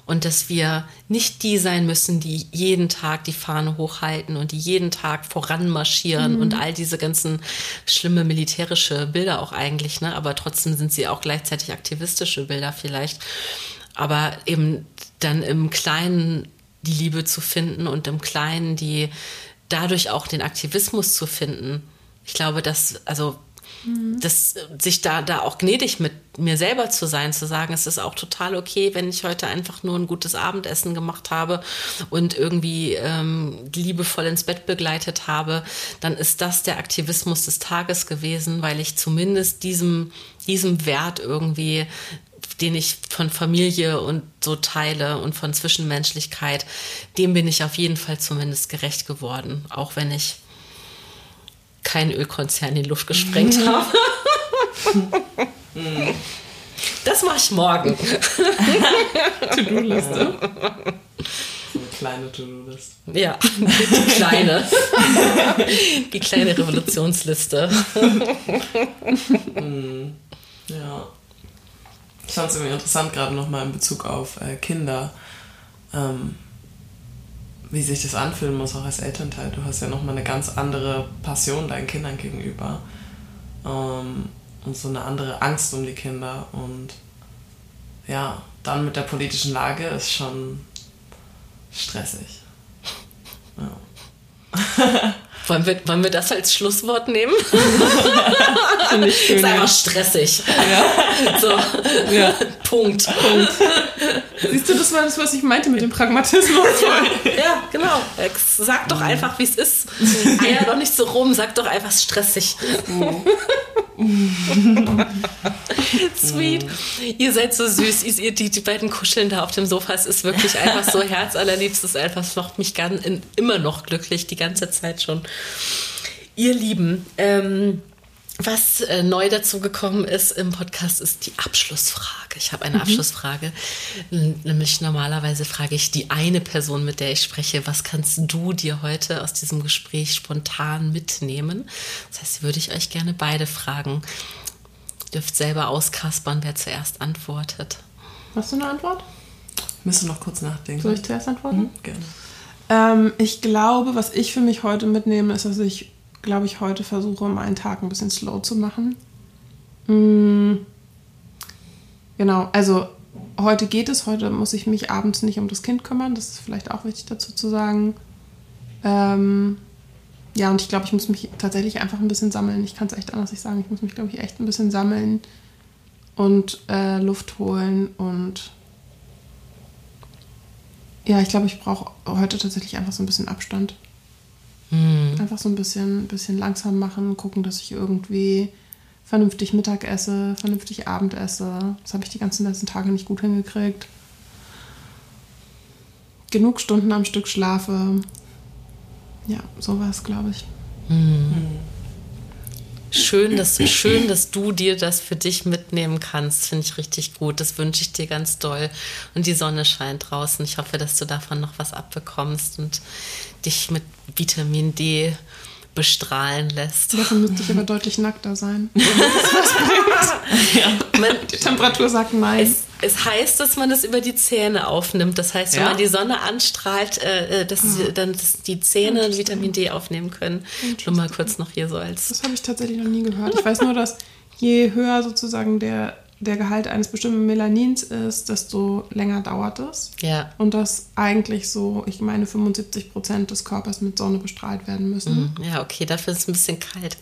und dass wir nicht die sein müssen, die jeden Tag die Fahne hochhalten und die jeden Tag voranmarschieren mhm. und all diese ganzen schlimme militärische Bilder auch eigentlich, ne? Aber trotzdem sind sie auch gleichzeitig aktivistische Bilder vielleicht. Aber eben dann im Kleinen die Liebe zu finden und im Kleinen die dadurch auch den Aktivismus zu finden. Ich glaube, dass, also das, sich da, da auch gnädig mit mir selber zu sein, zu sagen, es ist auch total okay, wenn ich heute einfach nur ein gutes Abendessen gemacht habe und irgendwie ähm, liebevoll ins Bett begleitet habe, dann ist das der Aktivismus des Tages gewesen, weil ich zumindest diesem, diesem Wert irgendwie den ich von Familie und so teile und von Zwischenmenschlichkeit, dem bin ich auf jeden Fall zumindest gerecht geworden, auch wenn ich keinen Ölkonzern in die Luft gesprengt mhm. habe. [laughs] Das mache ich morgen. [laughs] To-Do-Liste. kleine To-Do-List. Ja, die kleine. die kleine Revolutionsliste. hm. [laughs] Ja. Ich fand es irgendwie interessant, gerade nochmal in Bezug auf äh, Kinder, ähm, wie sich das anfühlen muss, auch als Elternteil. Du hast ja nochmal eine ganz andere Passion deinen Kindern gegenüber. Ähm, und so eine andere Angst um die Kinder. Und ja, dann mit der politischen Lage ist schon stressig. [laughs] Ja. Wollen wir, wollen wir das als Schlusswort nehmen? [laughs] Finde ich [laughs] schön. Ist einfach stressig. Ja. [laughs] So. Ja. [laughs] Punkt. Punkt. Siehst du, das war das, was ich meinte mit dem Pragmatismus. ja, genau. Sag doch einfach, wie es ist. Eier doch nicht so rum, sag doch einfach stressig. Sweet. Ihr seid so süß. Ihr, die, die beiden kuscheln da auf dem Sofa. Es ist wirklich einfach so herzallerliebstes. Einfach, es macht mich ganz, immer noch glücklich, die ganze Zeit schon. Ihr Lieben, ähm, was äh, neu dazu gekommen ist im Podcast, ist die Abschlussfrage. Ich habe eine mhm. Abschlussfrage. Nämlich normalerweise frage ich die eine Person, mit der ich spreche, was kannst du dir heute aus diesem Gespräch spontan mitnehmen? Das heißt, würde ich euch gerne beide fragen. Ihr dürft selber auskaspern, wer zuerst antwortet. Hast du eine Antwort? Müsst du noch kurz nachdenken. Soll ich zuerst antworten? Mhm, gerne. Ähm, ich glaube, was ich für mich heute mitnehme, ist, dass ich glaube ich, heute versuche, meinen Tag ein bisschen slow zu machen. Mhm. Genau, also heute geht es, heute muss ich mich abends nicht um das Kind kümmern, das ist vielleicht auch wichtig dazu zu sagen. Ähm, ja, und ich glaube, ich muss mich tatsächlich einfach ein bisschen sammeln. Ich kann es echt anders nicht sagen. Ich muss mich, glaube ich, echt ein bisschen sammeln und äh, Luft holen und ja, ich glaube, ich brauche heute tatsächlich einfach so ein bisschen Abstand. Mhm. Einfach so ein bisschen, bisschen langsam machen, gucken, dass ich irgendwie vernünftig Mittag esse, vernünftig Abend esse. Das habe ich die ganzen letzten Tage nicht gut hingekriegt. Genug Stunden am Stück schlafe. Ja, sowas, glaube ich. Mhm. Schön dass, schön, dass du dir das für dich mitnehmen kannst. Finde ich richtig gut. Das wünsche ich dir ganz doll. Und die Sonne scheint draußen. Ich hoffe, dass du davon noch was abbekommst und dich mit Vitamin D bestrahlen lässt. Dafür müsste ich aber deutlich nackter sein. [laughs] Ja. Man, die Temperatur sagt nein. Es, es, heißt, dass man das über die Zähne aufnimmt. Das heißt, wenn ja? man die Sonne anstrahlt, äh, äh dass ja. dann dass die Zähne Vitamin D aufnehmen können. Nur mal kurz noch hier so als. Das habe ich tatsächlich noch nie gehört. Ich weiß nur, dass je höher sozusagen der der Gehalt eines bestimmten Melanins ist, desto länger dauert es. Ja. Und dass eigentlich so, ich meine, 75 Prozent des Körpers mit Sonne bestrahlt werden müssen. Mhm. Ja, okay, dafür ist es ein bisschen kalt.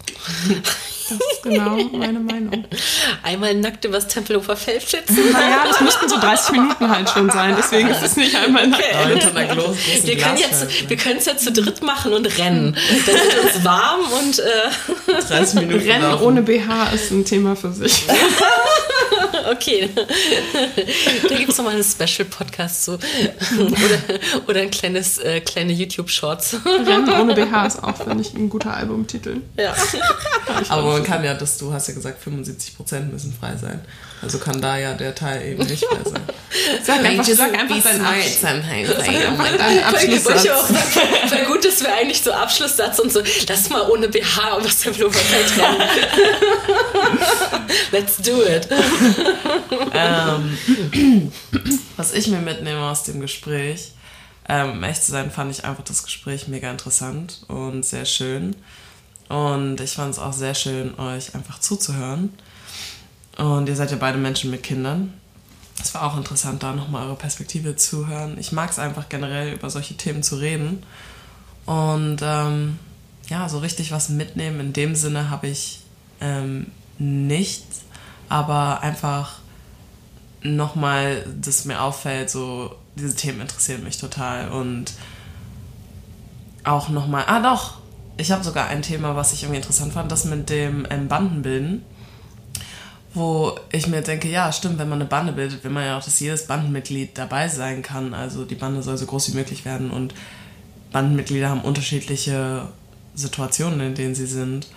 Das ist genau meine Meinung. [laughs] Einmal nackt übers Tempelhofer Feld schützen. Naja, das müssten so 30 Minuten halt schon sein, deswegen ist es nicht einmal nackt. Okay. wir, können jetzt, wir können es ja zu dritt machen und rennen. Dann wird uns warm und äh 30 Minuten [laughs] Rennen laufen. ohne BH ist ein Thema für sich. [laughs] [laughs] okay. da gibt es nochmal einen Special-Podcast zu. oder, oder ein kleines, äh, kleine YouTube-Shorts. Rennen ohne BH ist auch, finde ich, ein guter Albumtitel. Ja. Aber man kann ja, dass du hast ja gesagt, 75% müssen frei sein. Also kann da ja der Teil eben [laughs] nicht frei sein. Sag einfach, sag einfach deinen Abschlusssatz. Wäre [laughs] gut, dass wir eigentlich so Abschlusssatz und so, lass mal ohne BH was der Blumenfeld rennen. [laughs] Let's do it. ähm, [clears throat] was ich mir mitnehme aus dem Gespräch, ähm, um echt zu sein, fand ich einfach das Gespräch mega interessant und sehr schön. Und ich fand es auch sehr schön, euch einfach zuzuhören. Und ihr seid ja beide Menschen mit Kindern. Es war auch interessant, da nochmal eure Perspektive zu hören. Ich mag es einfach generell, über solche Themen zu reden. Und ähm, ja, so richtig was mitnehmen in dem Sinne habe ich ähm, nicht, aber einfach nochmal, dass mir auffällt, so diese Themen interessieren mich total und auch nochmal, ah doch, ich habe sogar ein Thema, was ich irgendwie interessant fand, das mit dem ähm, Bandenbilden, wo ich mir denke, ja, stimmt, wenn man eine Bande bildet, will man ja auch, dass jedes Bandenmitglied dabei sein kann. Also die Bande soll so groß wie möglich werden und Bandenmitglieder haben unterschiedliche Situationen, in denen sie sind.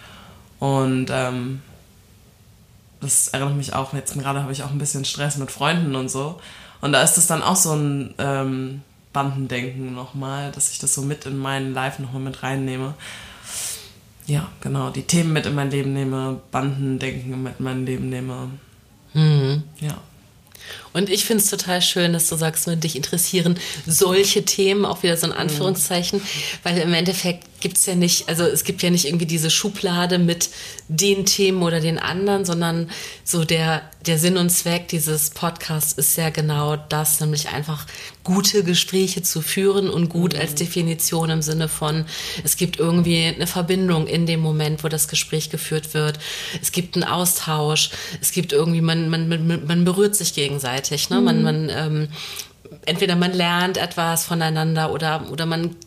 Und ähm, das erinnert mich auch, jetzt gerade habe ich auch ein bisschen Stress mit Freunden und so. Und da ist es dann auch so ein, ähm, Bandendenken nochmal, dass ich das so mit in meinen Live nochmal mit reinnehme. Ja, genau, die Themen mit in mein Leben nehme, Bandendenken mit in mein Leben nehme. Mhm. Ja. Und ich finde es total schön, dass du sagst, wenn dich interessieren solche Themen, auch wieder so ein Anführungszeichen, mhm. weil im Endeffekt gibt es ja nicht, also es gibt ja nicht irgendwie diese Schublade mit den Themen oder den anderen, sondern so der, der Sinn und Zweck dieses Podcasts ist ja genau das, nämlich einfach gute Gespräche zu führen und gut mhm. als Definition im Sinne von, es gibt irgendwie eine Verbindung in dem Moment, wo das Gespräch geführt wird. Es gibt einen Austausch. Es gibt irgendwie, man, man, man, man berührt sich gegenseitig. Ne? Mhm. Man, man, ähm, entweder man lernt etwas voneinander oder, oder man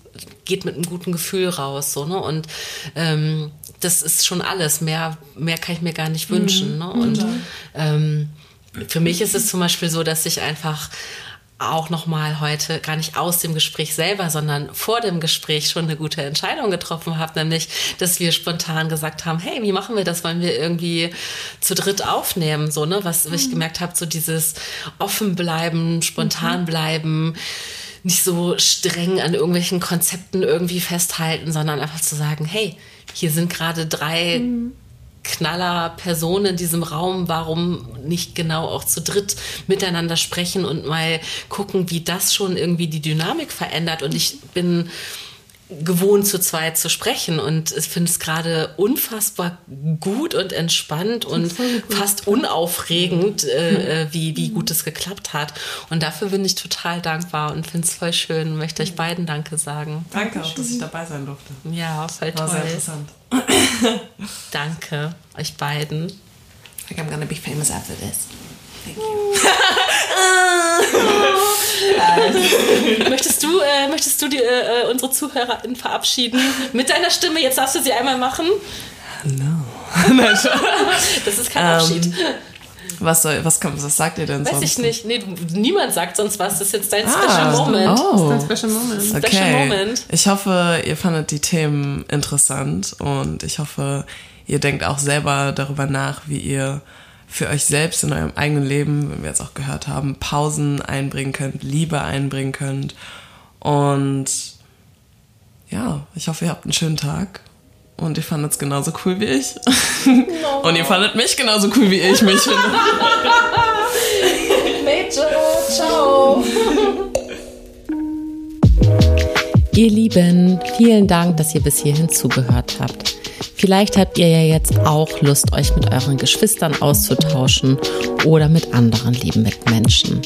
geht mit einem guten Gefühl raus. So, ne? Und ähm, das ist schon alles. Mehr, mehr kann ich mir gar nicht wünschen. Mhm. Ne? Und ähm, für mich ist es zum Beispiel so, dass ich einfach auch nochmal heute gar nicht aus dem Gespräch selber, sondern vor dem Gespräch schon eine gute Entscheidung getroffen habe, nämlich, dass wir spontan gesagt haben, hey, wie machen wir das? Wollen wir irgendwie zu dritt aufnehmen? So, ne? Was, was ich mhm. gemerkt habe, so dieses offen bleiben, spontan mhm. bleiben, nicht so streng an irgendwelchen Konzepten irgendwie festhalten, sondern einfach zu sagen, hey, hier sind gerade drei mhm. Knaller Personen in diesem Raum, warum nicht genau auch zu dritt miteinander sprechen und mal gucken, wie das schon irgendwie die Dynamik verändert. Und ich bin gewohnt, zu zweit zu sprechen. Und ich finde es gerade unfassbar gut und entspannt und fast unaufregend, äh, äh, wie, wie gut es geklappt hat. Und dafür bin ich total dankbar und finde es voll schön. und Möchte euch beiden Danke sagen. Danke auch, dass ich dabei sein durfte. Ja, voll War toll. Sehr interessant. [laughs] Danke euch beiden. I think I'm gonna be famous after this. Thank you. [laughs] [laughs] möchtest du, äh, möchtest du die, äh, unsere ZuhörerInnen verabschieden mit deiner Stimme? Jetzt darfst du sie einmal machen. Hallo. [laughs] das ist kein Abschied. Um, ähm, was, soll, was, kommt, was sagt ihr denn Weiß sonst? Weiß ich nicht. Nee, niemand sagt sonst was. Das ist jetzt dein ah, Special Moment. Oh. Das ist dein Special Moment. Okay. Special Moment. Ich hoffe, ihr fandet die Themen interessant und ich hoffe, ihr denkt auch selber darüber nach, wie ihr für euch selbst in eurem eigenen Leben, wenn wir jetzt auch gehört haben, Pausen einbringen könnt, Liebe einbringen könnt. Und ja, ich hoffe, ihr habt einen schönen Tag. Und ihr fandet es genauso cool wie ich. No. [laughs] Und ihr fandet mich genauso cool wie ich mich finde. [laughs] Major, ciao. Ihr Lieben, vielen Dank, dass ihr bis hierhin zugehört habt. Vielleicht habt ihr ja jetzt auch Lust, euch mit euren Geschwistern auszutauschen oder mit anderen lieben Mitmenschen.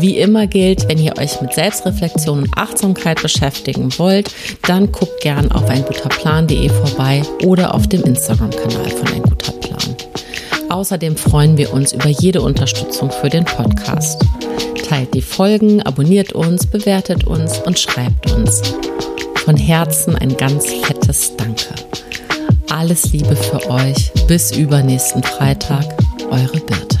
Wie immer gilt, wenn ihr euch mit Selbstreflexion und Achtsamkeit beschäftigen wollt, dann guckt gern auf einguterplan.de vorbei oder auf dem Instagram-Kanal von Ein guter Plan. Außerdem freuen wir uns über jede Unterstützung für den Podcast. Teilt die Folgen, abonniert uns, bewertet uns und schreibt uns. Von Herzen ein ganz fettes Danke. Alles Liebe für euch. Bis übernächsten Freitag. Eure Birte.